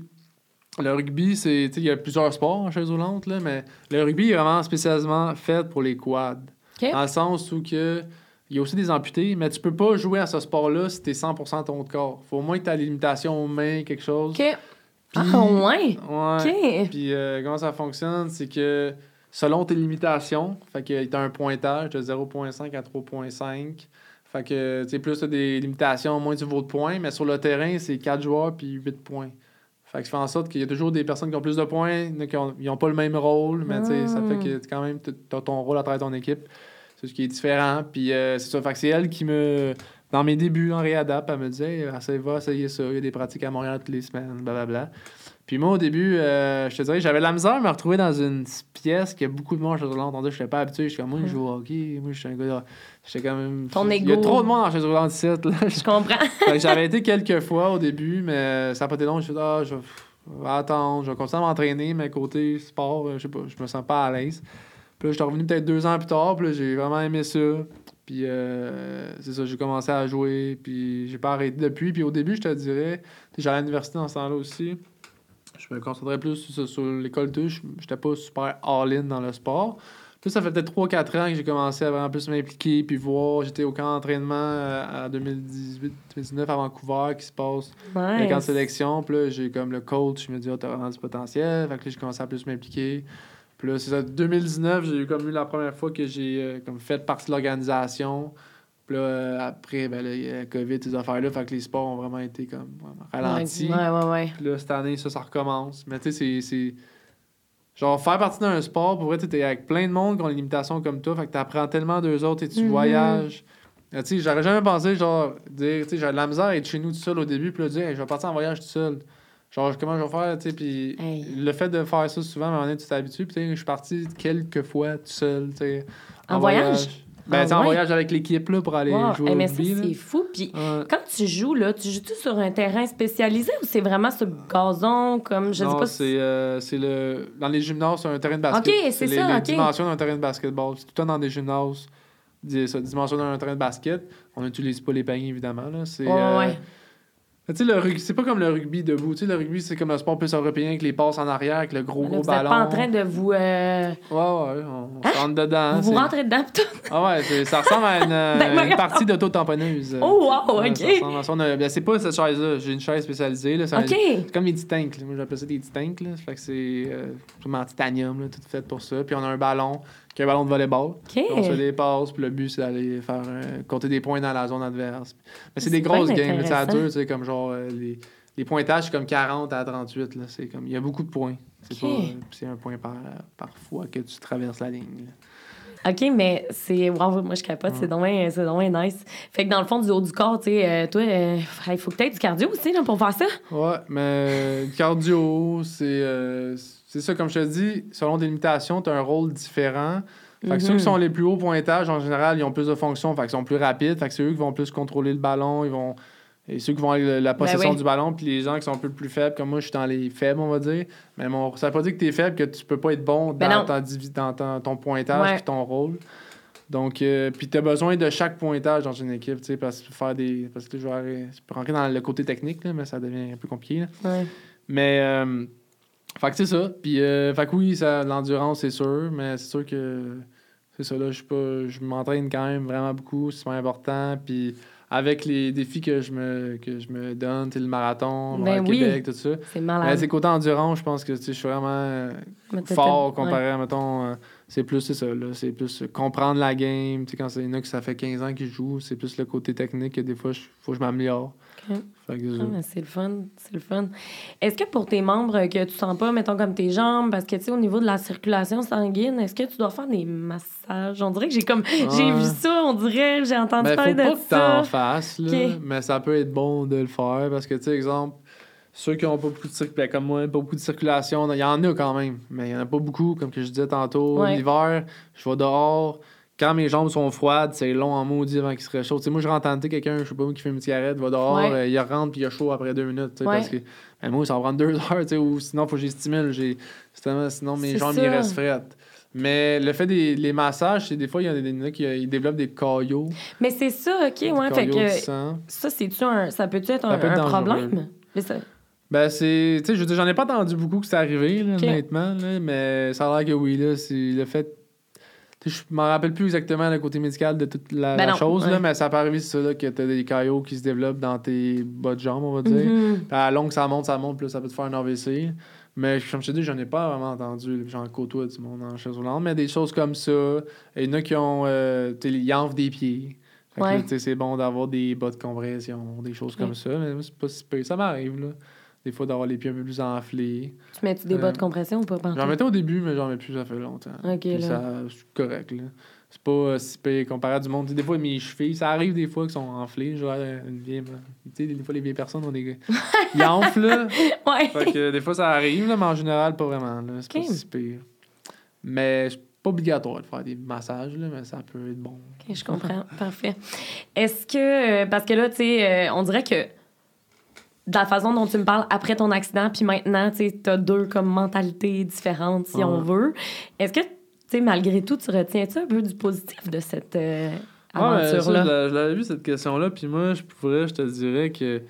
le rugby, c'est, il y a plusieurs sports en chaise roulante, là, mais le rugby est vraiment spécialement fait pour les quads. Dans le sens où que, il y a aussi des amputés, mais tu peux pas jouer à ce sport-là si t'es 100% ton corps. Faut au moins que tu as des limitations aux mains, quelque chose. Puis- Ah, ouais. Ouais. OK. Puis euh, comment ça fonctionne, c'est que selon tes limitations, fait que t'as un pointage de 0.5 à 3.5. Fait que tu sais plus t'as des limitations, moins tu vaux de points, mais sur le terrain, c'est 4 joueurs puis 8 points. Fait que ça fait en sorte qu'il y a toujours des personnes qui ont plus de points, qui ont, ils ont pas le même rôle, mais tu sais, ça fait que quand même t'as ton rôle à travers ton équipe. C'est ce qui est différent. Puis euh, c'est ça, fait que c'est elle qui me dans mes débuts en réadap, elle me disait hey, essaye, va essayer ça, il y a des pratiques à Montréal toutes les semaines, blablabla. Puis moi, au début, euh, je te dirais, j'avais de la misère à me retrouver dans une pièce qui a beaucoup de monde dirait que je n'étais pas habitué. Je suis comme, moi, je joue au hockey. Moi, je suis un gars. de- J'étais quand même. Ton Il y a trop de monde en chaise roulante ici. Là. Je comprends. J'avais été quelques fois au début, mais ça n'a pas été long. Je suis dit, ah, je vais je attendre, je vais continuer à m'entraîner, mais côté sport, je sais pas, je me sens pas à l'aise. Puis là, je suis revenu peut-être deux ans plus tard, puis j'ai vraiment aimé ça. Puis euh, c'est ça, j'ai commencé à jouer, puis j'ai pas arrêté depuis. Puis au début, je te dirais, j'allais à l'université dans ce temps-là aussi. Je me concentrais plus sur, sur l'école de Je J'étais pas super all-in dans le sport. Puis ça fait peut-être 3-4 ans que j'ai commencé à vraiment plus m'impliquer, puis voir. J'étais au camp d'entraînement euh, en 2018-2019 à Vancouver qui se passe le camp de Nice. sélection. Puis là, j'ai comme le coach, je me dis, oh, t'as vraiment du potentiel. Fait que là, j'ai commencé à plus m'impliquer. Puis là, c'est ça, 2019, j'ai eu comme eu la première fois que j'ai euh, comme fait partie de l'organisation. Puis là, euh, après, ben là, il y a la COVID, ces affaires-là. Fait que les sports ont vraiment été comme vraiment ralentis. Ouais, ouais, ouais. Puis là, cette année, ça, ça recommence. Mais tu sais, c'est-. Genre, faire partie d'un sport, pour vrai, tu es avec plein de monde qui ont des limitations comme toi. Fait que tu apprends tellement d'eux autres et tu Mhm. voyages. Euh, Tu sais, j'aurais jamais pensé, genre, dire, tu sais, j'avais de la misère à être chez nous tout seul au début, puis là, dire, Hey, je vais partir en voyage tout seul. Genre, comment je vais faire, tu sais, puis Hey. le fait de faire ça souvent, à un moment donné, tu t'habitues, puis tu sais, je suis parti quelques fois tout seul, tu sais. En voyage? Ben, Ah en ouais? voyage avec l'équipe, là, pour aller Wow. jouer Eh, au mais ça, rugby, c'est fou. Puis Ouais. quand tu joues, là, tu joues-tu sur un terrain spécialisé ou c'est vraiment sur le gazon, comme, je non, sais pas c'est euh, c'est le. Dans les gymnases, c'est un terrain de basket. Ok, c'est les, ça, les dimensions d'un terrain de basketball. C'est tout le temps dans des gymnases. Dis- Ça, dimension d'un terrain de basket. On n'utilise pas les paniers, évidemment. Là. C'est, Ouais, euh, ouais. Tu sais, c'est pas comme le rugby debout. Tu sais, le rugby, c'est comme le sport plus européen avec les passes en arrière, avec le gros, Là, gros vous ballon. pas en train de vous. euh, Ouais, ouais, on, on se rentre dedans. vous vous rentrez dedans, tout. Ah ouais, ça ressemble à une, euh, Ben, une partie d'auto-tamponneuse. Oh, wow, Ouais, OK. ben, c'est pas cette chaise-là. J'ai une chaise spécialisée. Là, OK. c'est comme des petits tanks. là. Moi, j'appelle ça des petits tanks. Là. Fait que c'est euh, en titanium, là, tout fait pour ça. Puis on a un ballon, qui est un ballon de volleyball. OK. Puis On se passes, puis le but, c'est d'aller faire euh, compter des points dans la zone adverse. Mais c'est des C'est grosses games. Ça dure, tu sais, comme genre euh, les, les pointages, c'est comme 40 à 38. Là. C'est comme, il y a beaucoup de points. C'est euh, c'est un point par, par fois que tu traverses la ligne. là. OK, mais c'est. Wow, moi, je capote. C'est bien- c'est bien nice. Fait que dans le fond, du haut du corps, tu sais, euh, toi, euh, il faut que tu aies du cardio aussi là, pour faire ça. Ouais, mais cardio, c'est. euh, c'est ça, comme je te dis, selon des limitations, tu as un rôle différent. Fait que ceux Mhm. qui sont les plus hauts pointages, en général, ils ont plus de fonctions, fait qu'ils sont plus rapides. Fait que c'est eux qui vont plus contrôler le ballon, ils vont... Et ceux qui vont le- la possession oui. du ballon, puis les gens qui sont un peu plus faibles, comme moi, je suis dans les faibles, on va dire. Mais mon... ça veut pas dire que tu es faible, que tu peux pas être bon Ben dans, ton, ton pointage Ouais. puis ton rôle. Donc, euh, puis tu as besoin de chaque pointage dans une équipe, tu sais, parce que faire des... Parce que je peux rentrer dans le côté technique, là, mais ça devient un peu compliqué, là. Ouais. Mais, euh, fait que c'est ça. Puis, euh, fait que oui, ça, l'endurance, c'est sûr, mais c'est sûr que c'est ça, là, je suis pas, je m'entraîne quand même vraiment beaucoup, c'est super important. Puis, avec les défis que je me, que je me donne, le marathon, Ben le oui. Québec, tout ça. C'est Mais malade. c'est côté endurance, je pense que je suis vraiment Mais fort comparé à, mettons, euh, c'est plus, c'est ça, là, c'est plus comprendre la game. Tu sais, quand c'est une que ça fait 15 ans qu'ils jouent, c'est plus le côté technique que des fois, il faut que je m'améliore. Que ça. Ah, mais c'est le fun, c'est le fun. Est-ce que pour tes membres euh, que tu sens pas, mettons comme tes jambes, parce que tu sais, au niveau de la circulation sanguine, est-ce que tu dois faire des massages? On dirait que j'ai comme. J'ai vu ça, on dirait, j'ai entendu Ben, parler faut pas de que t'en ça. fasses, là, Ok. mais ça peut être bon de le faire parce que, tu sais, exemple, ceux qui ont pas beaucoup de circulation, comme moi, pas beaucoup de circulation, il y en a quand même, mais il y en a pas beaucoup, comme que je disais tantôt. Ouais. L'hiver, je vais dehors. Quand mes jambes sont froides, c'est long en maudit avant qu'ils se réchauffent. Tu sais, moi, je rentre en tête quelqu'un, je sais pas, moi, qui fait une cigarette, va dehors, Ouais. euh, il rentre puis il a chaud après deux minutes. Ouais. Parce que ben, moi, ça va prendre deux heures, ou sinon, faut que j'y stimule. Sinon, mes jambes, ils restent frettes. Mais le fait des les massages, c'est des fois, il y en a des il a qui euh, ils développent des caillots. Mais c'est ça, OK, ouais. Fait que ça, c'est-tu un. Ça peut-tu être un, peut être un problème? Mais ça- Ben, c'est. Tu sais, j'en ai pas entendu beaucoup que c'est arrivé, là, honnêtement, là, mais ça a l'air que oui, là. C'est le fait. Tu je m'en rappelle plus exactement le côté médical de toute la, Ben la non, chose, là, mais ça peut arriver, c'est ça, là, que t'as des caillots qui se développent dans tes bas de jambes, on va dire. Mhm. À la longue, ça monte, ça monte, puis là, ça peut te faire un AVC. Mais comme je te dis, j'en ai pas vraiment entendu. J'en côtoie du monde en chaise roulante. Mais des choses comme ça. Il y en a qui ont. Euh, tu ils enflent des pieds. Ouais. tu c'est bon d'avoir des bas de compression, des choses comme ça. Mais c'est pas si pire. Ça m'arrive, là. Des fois, d'avoir les pieds un peu plus enflés. Tu mets-tu des Euh, bas de compression ou pas? J'en mettais au début, mais j'en mets plus, ça fait longtemps. Ok, Puis là. ça, c'est correct, là. C'est pas euh, si pire comparé à du monde. Des fois, mes chevilles, ça arrive des fois qu'ils sont enflés. Genre, une vieille. Tu sais, des fois, les vieilles personnes ont des. Ils enflent, là. Ouais. Fait que des fois, ça arrive, là, mais en général, pas vraiment. là. C'est pas si pire. Mais c'est pas obligatoire de faire des massages, là, mais ça peut être bon. OK, je comprends. Parfait. Est-ce que, euh, parce que là, tu sais, euh, on dirait que de la façon dont tu me parles après ton accident, puis maintenant, tu t'as deux comme mentalités différentes, si Ouais. on veut. Est-ce que, tu sais, malgré tout, tu retiens-tu un peu du positif de cette euh, Ouais, aventure-là? je l'avais- je l'avais vu cette question-là, puis moi, je pourrais, je te dirais que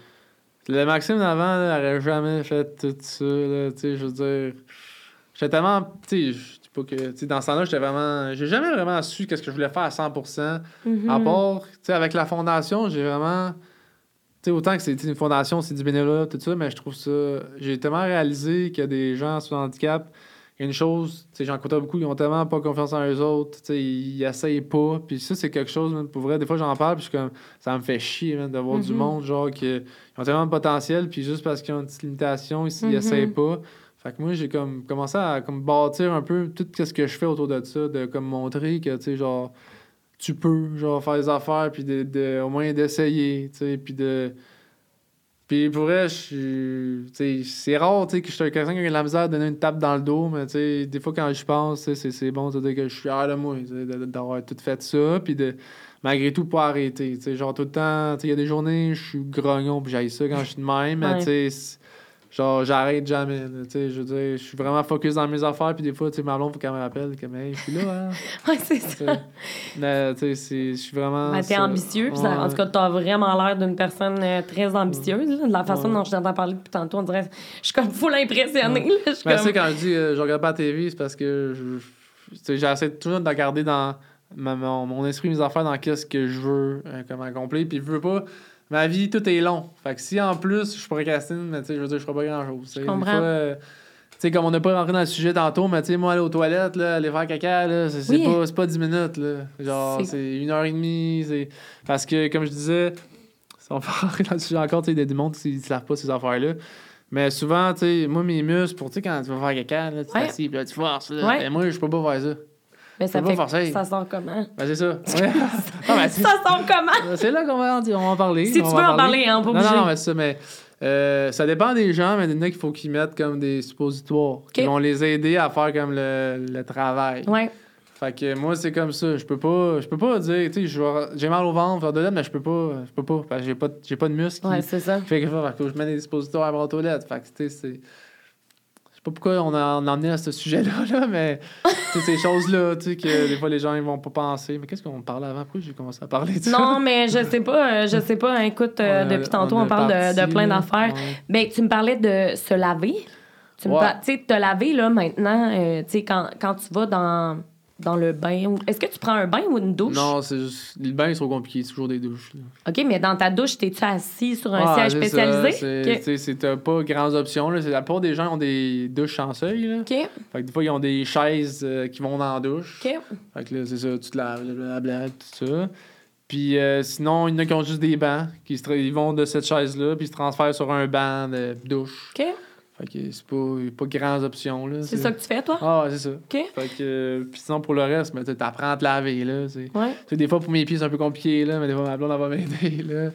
le Maxime d'avant là, aurait jamais fait tout ça. Là, tu sais, je veux dire, j'étais tellement. Tu sais, pas que. Tu sais, dans ce temps-là, j'étais vraiment. J'ai jamais vraiment su qu'est-ce que je voulais faire à 100%. Mhm. À part, tu sais, avec la fondation, j'ai vraiment. Tu sais, autant que c'est une fondation, c'est du bénévolat, tout ça, mais je trouve ça. J'ai tellement réalisé qu'il y a des gens sous handicap. Il y a une chose, tu sais, j'en côtoie beaucoup, ils ont tellement pas confiance en eux autres, tu sais, ils essayent pas. Puis ça, c'est quelque chose, man, pour vrai, des fois, j'en parle, puis je suis comme, ça me fait chier, man, de voir du Mhm. monde, genre, qui ils ont tellement de potentiel, puis juste parce qu'ils ont une petite limitation, ils, Mhm. essayent pas. Fait que moi, j'ai comme commencé à comme bâtir un peu tout ce que je fais autour de ça, de comme montrer que, tu sais, genre, tu peux, genre, faire des affaires, puis de, de- au moins d'essayer, tu sais, puis de... Puis pour vrai, c'est rare, tu sais, que je suis quelqu'un qui a de la misère à donner une tape dans le dos, mais tu sais, des fois, quand je pense, c'est c'est bon de dire que je suis fier de moi, de- d'avoir tout fait ça, puis de, malgré tout, pas arrêter, tu sais, genre, tout le temps, tu sais, il y a des journées, je suis grognon, puis j'aille ça quand je suis de même, mais Ouais. Genre, j'arrête jamais, là, tu sais, je veux dire, je suis vraiment focus dans mes affaires, puis des fois, tu sais, ma blonde, faut qu'elle me rappelle, que, hey, je suis là, hein, Ouais, c'est ça. Mais, tu sais, c'est- je suis vraiment... Ben, t'es ambitieux, puis ça- en Ouais. tout cas, t'as vraiment l'air d'une personne euh, très ambitieuse. là. de la façon Ouais. dont je t'entends parler depuis tantôt, on dirait je suis comme full impressionnée. là. Comme... sais, quand je dis euh, je regarde pas la TV, c'est parce que j'essaie toujours de regarder dans ma- mon, mon esprit, mes affaires, dans qu'est-ce que je veux euh, comme accomplir. Puis je veux pas. Ma vie, tout est long. Fait que si en plus je procrastine, mais je veux dire, je ferai pas grand chose. Je comprends. tu sais, comme on n'a pas rentré dans le sujet tantôt, mais tu sais, moi, aller aux toilettes, là, aller faire caca, là, c'est Oui. pas, pas 10 minutes, là. Genre, C'est- une heure et demie. c'est- Parce que, comme je disais, on va rentrer dans le sujet encore, tu sais, des mondes qui ne savent pas ces affaires-là. Mais souvent, tu sais, moi, mes muscles, pour, tu sais, quand tu vas faire caca, là, tu Ouais. t'assis, là, tu forces, là. Ouais. Ben, moi, je peux pas faire ça. Mais ça fait forcer. ça sort comment? Ben, c'est ça. Ouais. Ah, ben, Ça sort comment? c'est là qu'on va, en- on va en parler. Si on tu veux en parler, hein, pas Non, non, non, mais ça, mais Euh, ça dépend des gens, mais il y en a qu'il faut qu'ils mettent comme des suppositoires. Qui vont les aider à faire comme le, le travail. Ouais. Fait que moi, c'est comme ça. Je peux pas, je peux pas dire, tu sais, j'ai mal au ventre, faire de l'aide, mais je peux pas, je peux pas, parce que j'ai pas, de- j'ai pas de muscle. Ouais, c'est ça. fait que fait que je mets des dispositeurs à bras toilettes. Fait que, tu sais, c'est. Je sais pas pourquoi on a, on a emmené à ce sujet-là, là, mais ces choses-là, tu sais, que des fois les gens ils vont pas penser. Mais qu'est-ce qu'on parlait avant? Pourquoi j'ai commencé à parler de ça? Non, mais je sais pas, euh, je sais pas. Écoute, euh, depuis tantôt, on, parle de, parti, de plein d'affaires. Ouais. Ben, tu me parlais de se laver. Tu me Ouais. par- sais, te laver, là, maintenant, euh, tu sais, quand, quand tu vas dans, dans le bain, est-ce que tu prends un bain ou une douche? Non, c'est juste. Le bain, c'est trop compliqué. C'est toujours des douches. là. OK, mais dans ta douche, t'es-tu assis sur un Ah, siège spécialisé? c'est- pas grandes options. Là. La plupart des gens ont des douches sans seuil. Là. OK, Fait que des fois, ils ont des chaises euh, qui vont dans la douche. OK. Fait que là, c'est ça, tu te laves, blablabla, tout ça. Puis euh, sinon, il y en a qui ont juste des bancs, qui se ils vont de cette chaise-là, puis ils se transfèrent sur un banc de douche. OK. Fait que c'est pas, pas grandes options, là. C'est ça que tu fais, toi? Ah, c'est ça. OK. Fait que, euh, puis sinon, pour le reste, mais tu apprends à te laver, là. c'est- Ouais. Des fois, pour mes pieds, c'est un peu compliqué, là, mais des fois, ma blonde, elle va m'aider, là.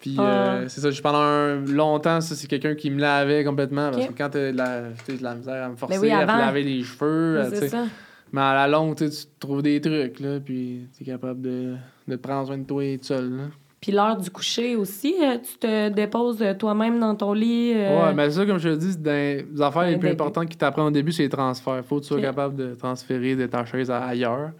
Puis, euh, Ah. c'est ça, je- pendant un longtemps, ça, c'est quelqu'un qui me lavait complètement. Parce que quand t'as de la, de la misère à me forcer oui, à te laver les cheveux, euh, c'est ça. mais à la longue, tu trouves des trucs, là, puis tu es capable de, de te prendre soin de toi tout seul. Là. Puis l'heure du coucher aussi, euh, tu te déposes euh, toi-même dans ton lit. euh, Ouais, mais ça, comme je te dis, les affaires les plus importantes qui t'apprennent au début, c'est les transferts. Faut que tu sois capable de transférer de ta chaise à ailleurs.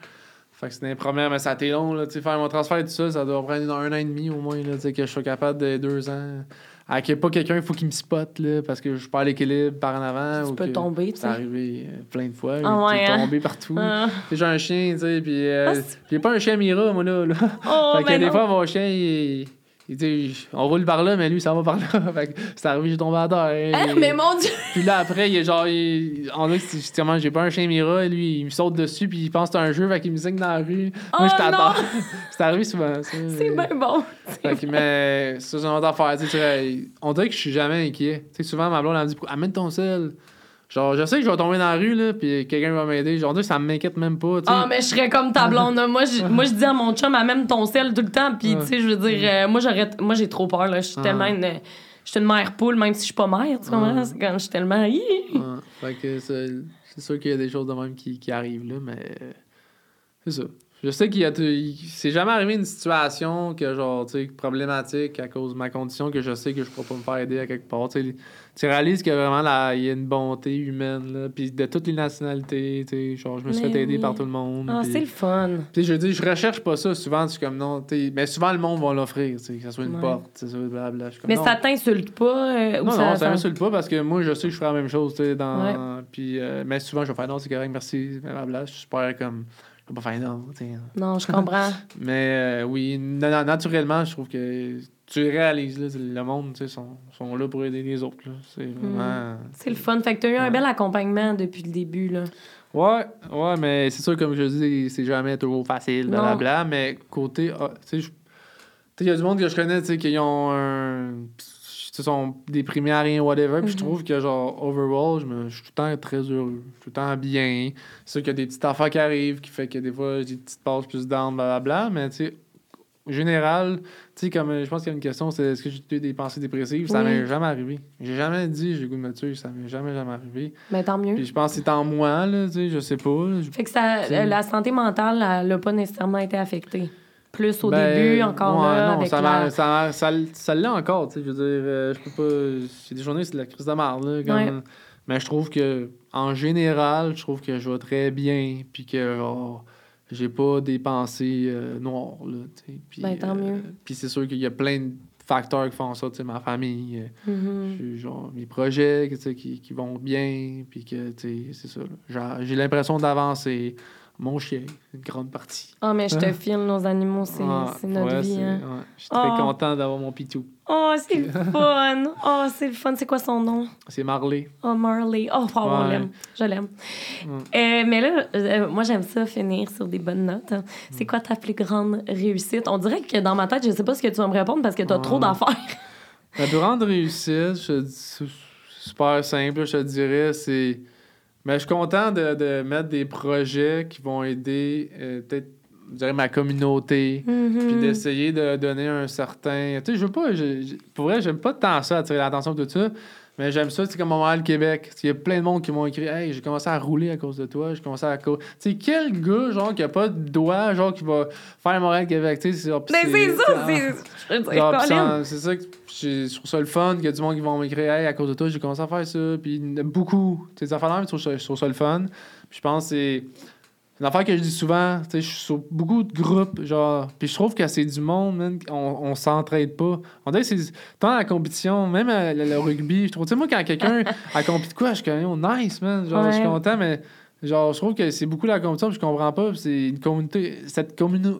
Fait que c'est un première, mais ça a été long, là. Faire mon transfert et tout ça, ça doit prendre un an et demi au moins, là, tu sais, que je sois capable de deux ans. À qu'il n'y ait pas quelqu'un, il faut qu'il me spotte, là, parce que je perds l'équilibre par en avant. tu ou peux que tomber, tu C'est sais. arrivé euh, plein de fois. Ah ouais, hein? tombé partout. Ah. J'ai un chien, tu sais, puis euh, Ah, j'ai pas un chien Mira, moi, là. là. Oh, fait que mais des non. fois, mon chien, il, il dit, on roule par là, mais lui, ça va par là. fait que c'est arrivé, j'ai tombé à terre. Hein, Et- mais mon Dieu! Puis là, après, il est genre, il... on dirait que j'ai pas un chien Mira, lui, il me saute dessus, puis il pense que c'est un jeu, fait qu'il me signe dans la rue. Oh Moi, je t'attends. c'est arrivé souvent. C'est bien bon. Fait que, mais ça, c'est une autre affaire. On dirait que je suis jamais inquiet. Tu sais, souvent, ma blonde, elle me dit, amène ton sel. Genre, je sais que je vais tomber dans la rue, là, puis quelqu'un va m'aider. Genre, ça m'inquiète même pas, tu sais. Ah, mais je serais comme ta blonde. là. Moi, je, moi, je dis à mon chum, même ton sel tout le temps. Puis, tu sais, je veux dire, euh, moi, j'aurais, moi, j'ai trop peur. Là. Je suis Ah. tellement une, je suis une mère poule, même si je suis pas mère. Tu comprends? Ah. C'est comme, je suis tellement. Ouais. Fait que c'est c'est sûr qu'il y a des choses de même qui, qui arrivent, là, mais euh, c'est ça. Je sais qu'il y a. C'est jamais arrivé une situation que, genre, tu sais, problématique à cause de ma condition que je sais que je pourrais pas me faire aider à quelque part. Tu tu réalises que vraiment, là, il y a une bonté humaine, là, puis de toutes les nationalités, tu sais, genre, je me suis Mais fait aider par tout le monde. Ah, puis- c'est le fun. Tu sais, je dis, je recherche pas ça. Souvent, suis comme non. tu Mais souvent, le monde va l'offrir, tu sais, que ce soit une Ouais. porte, c'est ça, suis comme, Mais non. ça t'insulte pas? euh, ou Non, ça, non, ça ça- m'insulte pas parce que moi, je sais que je ferai la même chose, tu sais, dans... Puis, euh, mais souvent, je vais faire non, c'est correct, merci, blablabla. Je suis super comme... Je vais pas faire non, tu. Non, je comprends. Mais euh, oui, na- na- naturellement, je trouve que tu réalises, là, le monde, tu sais, sont, sont là pour aider les autres. C'est vraiment... c'est le fun. Fait que t'as eu un bel accompagnement depuis le début, là. Ouais, ouais, mais c'est sûr, comme je dis, c'est jamais toujours facile, blablabla. Mais côté. ah, tu tu sais, il y a du monde que je connais, tu sais, qui ont un. Sont déprimés à rien, whatever. Puis je Mhm. trouve que, genre, overall, je, me, je suis tout le temps très heureux. Je suis tout le temps bien. C'est sûr qu'il y a des petites affaires qui arrivent, qui fait que des fois, j'ai des petites passes plus down, blablabla. Mais, tu sais, en général, tu sais, comme je pense qu'il y a une question, c'est est-ce que j'ai eu des pensées dépressives? Ça Oui. m'est jamais arrivé. J'ai jamais dit j'ai le goût de me tuer, ça m'est jamais, jamais arrivé. Mais tant mieux. Puis je pense que c'est en moi, là, tu sais, je sais pas. là. Je- Fait que ça, la santé mentale, elle n'a pas nécessairement été affectée. Plus au Ben, début, encore ouais, là, non, avec ça, la... ça, ça, ça l'est encore, tu sais, je veux dire, euh, je peux pas... J'ai des journées, c'est de la crise de marde, là, comme- Ouais. Mais je trouve que, en général, je trouve que je vais très bien, puis que, genre, j'ai pas des pensées euh, noires, là, tu sais. Puis, Ben, tant mieux. Puis c'est sûr qu'il y a plein de facteurs qui font ça, tu sais, ma famille, euh, Mhm. j'ai, genre, mes projets, tu sais, qui, qui vont bien, puis que, tu sais, c'est ça, j'ai l'impression d'avancer. Mon chien, une grande partie. Ah, mais je te file, nos animaux, c'est Ah, notre ouais, vie. Hein. ouais. Je suis très Oh. content d'avoir mon pitou. Oh, c'est le fun! Oh, c'est le fun. C'est quoi son nom? C'est Marley. Oh, Marley. Oh, wow, on Ouais. l'aime. Je l'aime. Mm. Euh, mais là, euh, moi, j'aime ça finir sur des bonnes notes. Mm. C'est quoi ta plus grande réussite? On dirait que dans ma tête, je sais pas ce que tu vas me répondre parce que tu as trop d'affaires. La plus grande réussite, je super simple, je te dirais, c'est. Mais je suis content de, de mettre des projets qui vont aider euh, peut-être dirais, ma communauté. Puis d'essayer de donner un certain. Tu sais, je veux pas. je- je- pour vrai, j'aime pas tant ça, attirer l'attention de tout ça. Mais j'aime ça, c'est comme Montréal, Québec. Il y a plein de monde qui m'ont écrit Hey, j'ai commencé à rouler à cause de toi. J'ai commencé à. Tu sais, quel gars, genre, qui a pas de doigt, genre, qui va faire Montréal, Québec. Tu sais, c'est. Ben, c'est ça, c'est. Je c'est ça que je trouve ça le fun, qu'il y a du monde qui vont m'écrire Hey, à cause de toi, j'ai commencé à faire ça. Puis beaucoup. Tu sais, ça fait je trouve ça- je trouve ça le fun. Puis je pense que c'est. Une affaire que je dis souvent, tu sais, je suis sur beaucoup de groupes, genre, puis je trouve que c'est du monde, man, on, on s'entraide pas. On dirait que c'est tant la compétition, même le, le rugby, je trouve, tu sais, moi, quand quelqu'un a compétit de quoi, je suis comme, oh, nice, man, genre, je suis content, mais genre, je trouve que c'est beaucoup la compétition, puis je comprends pas, c'est une communauté, cette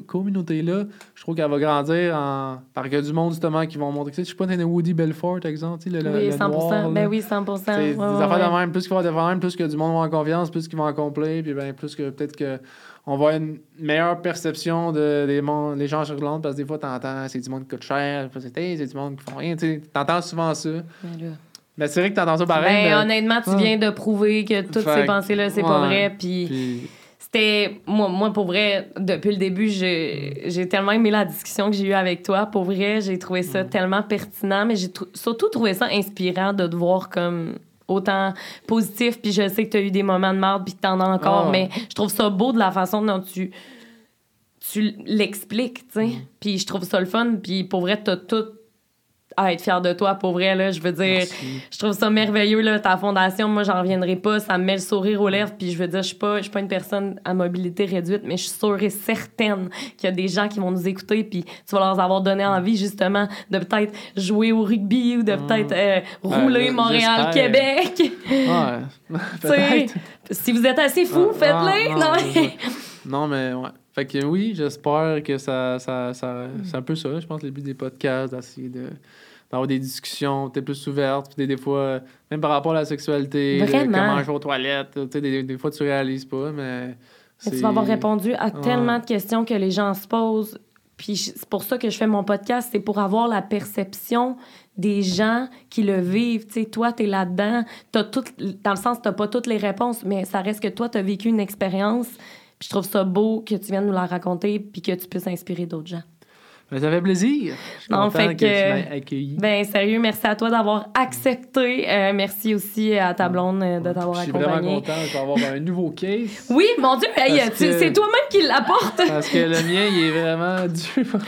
communauté-là, je trouve qu'elle va grandir en, par que du monde, justement, qui vont montrer, tu sais, je suis pas dans Woody Belfort, exemple, tu sais, le, Oui, le 100 noir, Ben oui, 100 C'est ouais, des ouais, affaires de même, plus qu'il va y avoir de même, plus que du monde va en confiance, plus qu'ils vont accomplir, puis ben, plus que peut-être que on va avoir une meilleure perception de, des, mon- des gens sur l'onde, parce que des fois, t'entends, c'est du monde qui coûte cher, c'est du monde qui font rien, tu sais, t'entends souvent ça. Là. Mais c'est vrai que ça pareil, Ben, mais- honnêtement, tu viens de prouver que toutes Fait ces pensées-là, c'est pas vrai. Puis puis- c'était. Moi, moi, pour vrai, depuis le début, j'ai tellement aimé la discussion que j'ai eue avec toi. Pour vrai, j'ai trouvé ça Mm. tellement pertinent, mais j'ai surtout trouvé ça inspirant de te voir comme autant positif puis je sais que tu as eu des moments de merde puis que t'en as encore Ah. mais je trouve ça beau de la façon dont tu tu l'expliques tu sais Mm. puis je trouve ça le fun puis pour vrai t'as tout à être fier de toi pour vrai là je veux dire Merci. je trouve ça merveilleux, là, ta fondation. Moi, j'en reviendrai pas. Ça me met le sourire aux lèvres. Puis je veux dire, je suis pas, je suis pas une personne à mobilité réduite, mais je suis sûre et certaine qu'il y a des gens qui vont nous écouter. Puis tu vas leur avoir donné envie, justement, de peut-être jouer au rugby ou de peut-être euh, rouler Ouais, Montréal-Québec. Ouais, si vous êtes assez fou, Ah, faites-le. ah, non, mais- Non, mais ouais. Fait que oui, j'espère que ça, ça, ça c'est un peu ça. Je pense le but des podcasts, d'essayer de d'avoir des discussions peut-être plus ouvertes, puis des, fois, euh, même par rapport à la sexualité, de comment je vais aux toilettes, tu sais, des, des fois tu réalises pas, mais... Tu vas avoir répondu à Ouais. tellement de questions que les gens se posent. Puis c'est pour ça que je fais mon podcast, c'est pour avoir la perception des gens qui le vivent. Tu sais, toi, tu es là-dedans. T'as tout, dans le sens, tu pas toutes les réponses, mais ça reste que toi, tu as vécu une expérience. Puis je trouve ça beau que tu viennes nous la raconter puis que tu puisses inspirer d'autres gens. Mais ça fait plaisir. Je suis Non, fait que, que- tu m'aies accueilli. Ben sérieux, merci à toi d'avoir accepté. Euh, merci aussi à ta blonde euh, de t'avoir Je suis vraiment accompagné. content de avoir un nouveau case. Oui, mon Dieu, hey, c'est toi-même qui l'apporte. Parce que le mien, il est vraiment dur.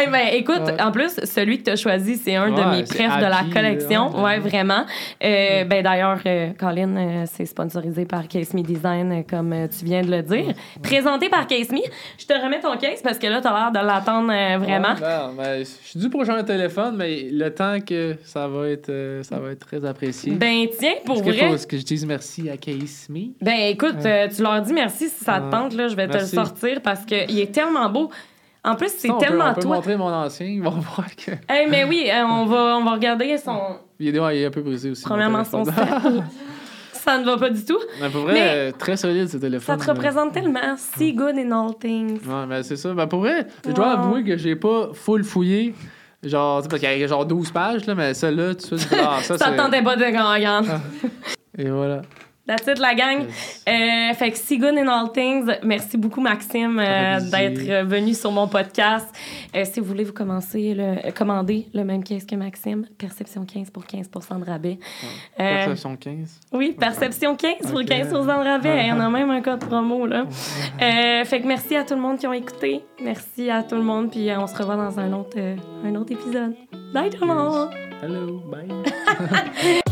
Eh ben, écoute, Ouais. en plus, celui que tu as choisi, c'est un de mes prefs de la collection. là, Ouais, vraiment. Euh, ben, D'ailleurs, euh, Colin, c'est sponsorisé par Case Me Design, comme tu viens de le dire. Présenté par Case Me. Je te remets ton case parce que là, tu as l'air de l'attendre euh, vraiment? Ouais, non, mais je suis dû pour changer un téléphone, mais le temps que ça va être, euh, ça va être très apprécié. Ben, tiens, pour vrai. faut que je dise merci à Case Me? Ben, écoute, euh, tu leur dis merci si ça te Ouais. tente. Là, je vais te le sortir parce qu'il est tellement beau. En plus, c'est on peut- tellement on peut, toi. montrer mon ancien, ils vont voir que. Eh, mais oui, euh, on, va, on va regarder son. Il est, ouais, il est un peu brisé aussi. Premièrement, son. ça ne va pas du tout. mais pour vrai, Mais- euh, très solide ce téléphone. Ça te représente tellement. See good in all things. Ouais, mais c'est ça. Ben, pour vrai, je dois Wow. avouer que j'ai pas full fouillé. Genre, tu sais, parce qu'il y a genre 12 pages, là, mais celle-là, tu sais, ah, ça, Ça tentait pas de gagner. Et voilà. That's it, la gang. Yes. Euh, fait que Good in All Things, merci beaucoup, Maxime, euh, d'être euh, venu sur mon podcast. Euh, si vous voulez vous commencer le, commander le même case que Maxime, Perception 15 pour 15 de rabais. Perception 15. oui, Perception 15 pour Ok. 15 de rabais. Il y en a même un code promo, là. Fait que merci à tout le monde qui ont écouté. Merci à tout le monde. Puis on se revoit dans un autre, un autre épisode. Bye tout le monde! Hello, bye.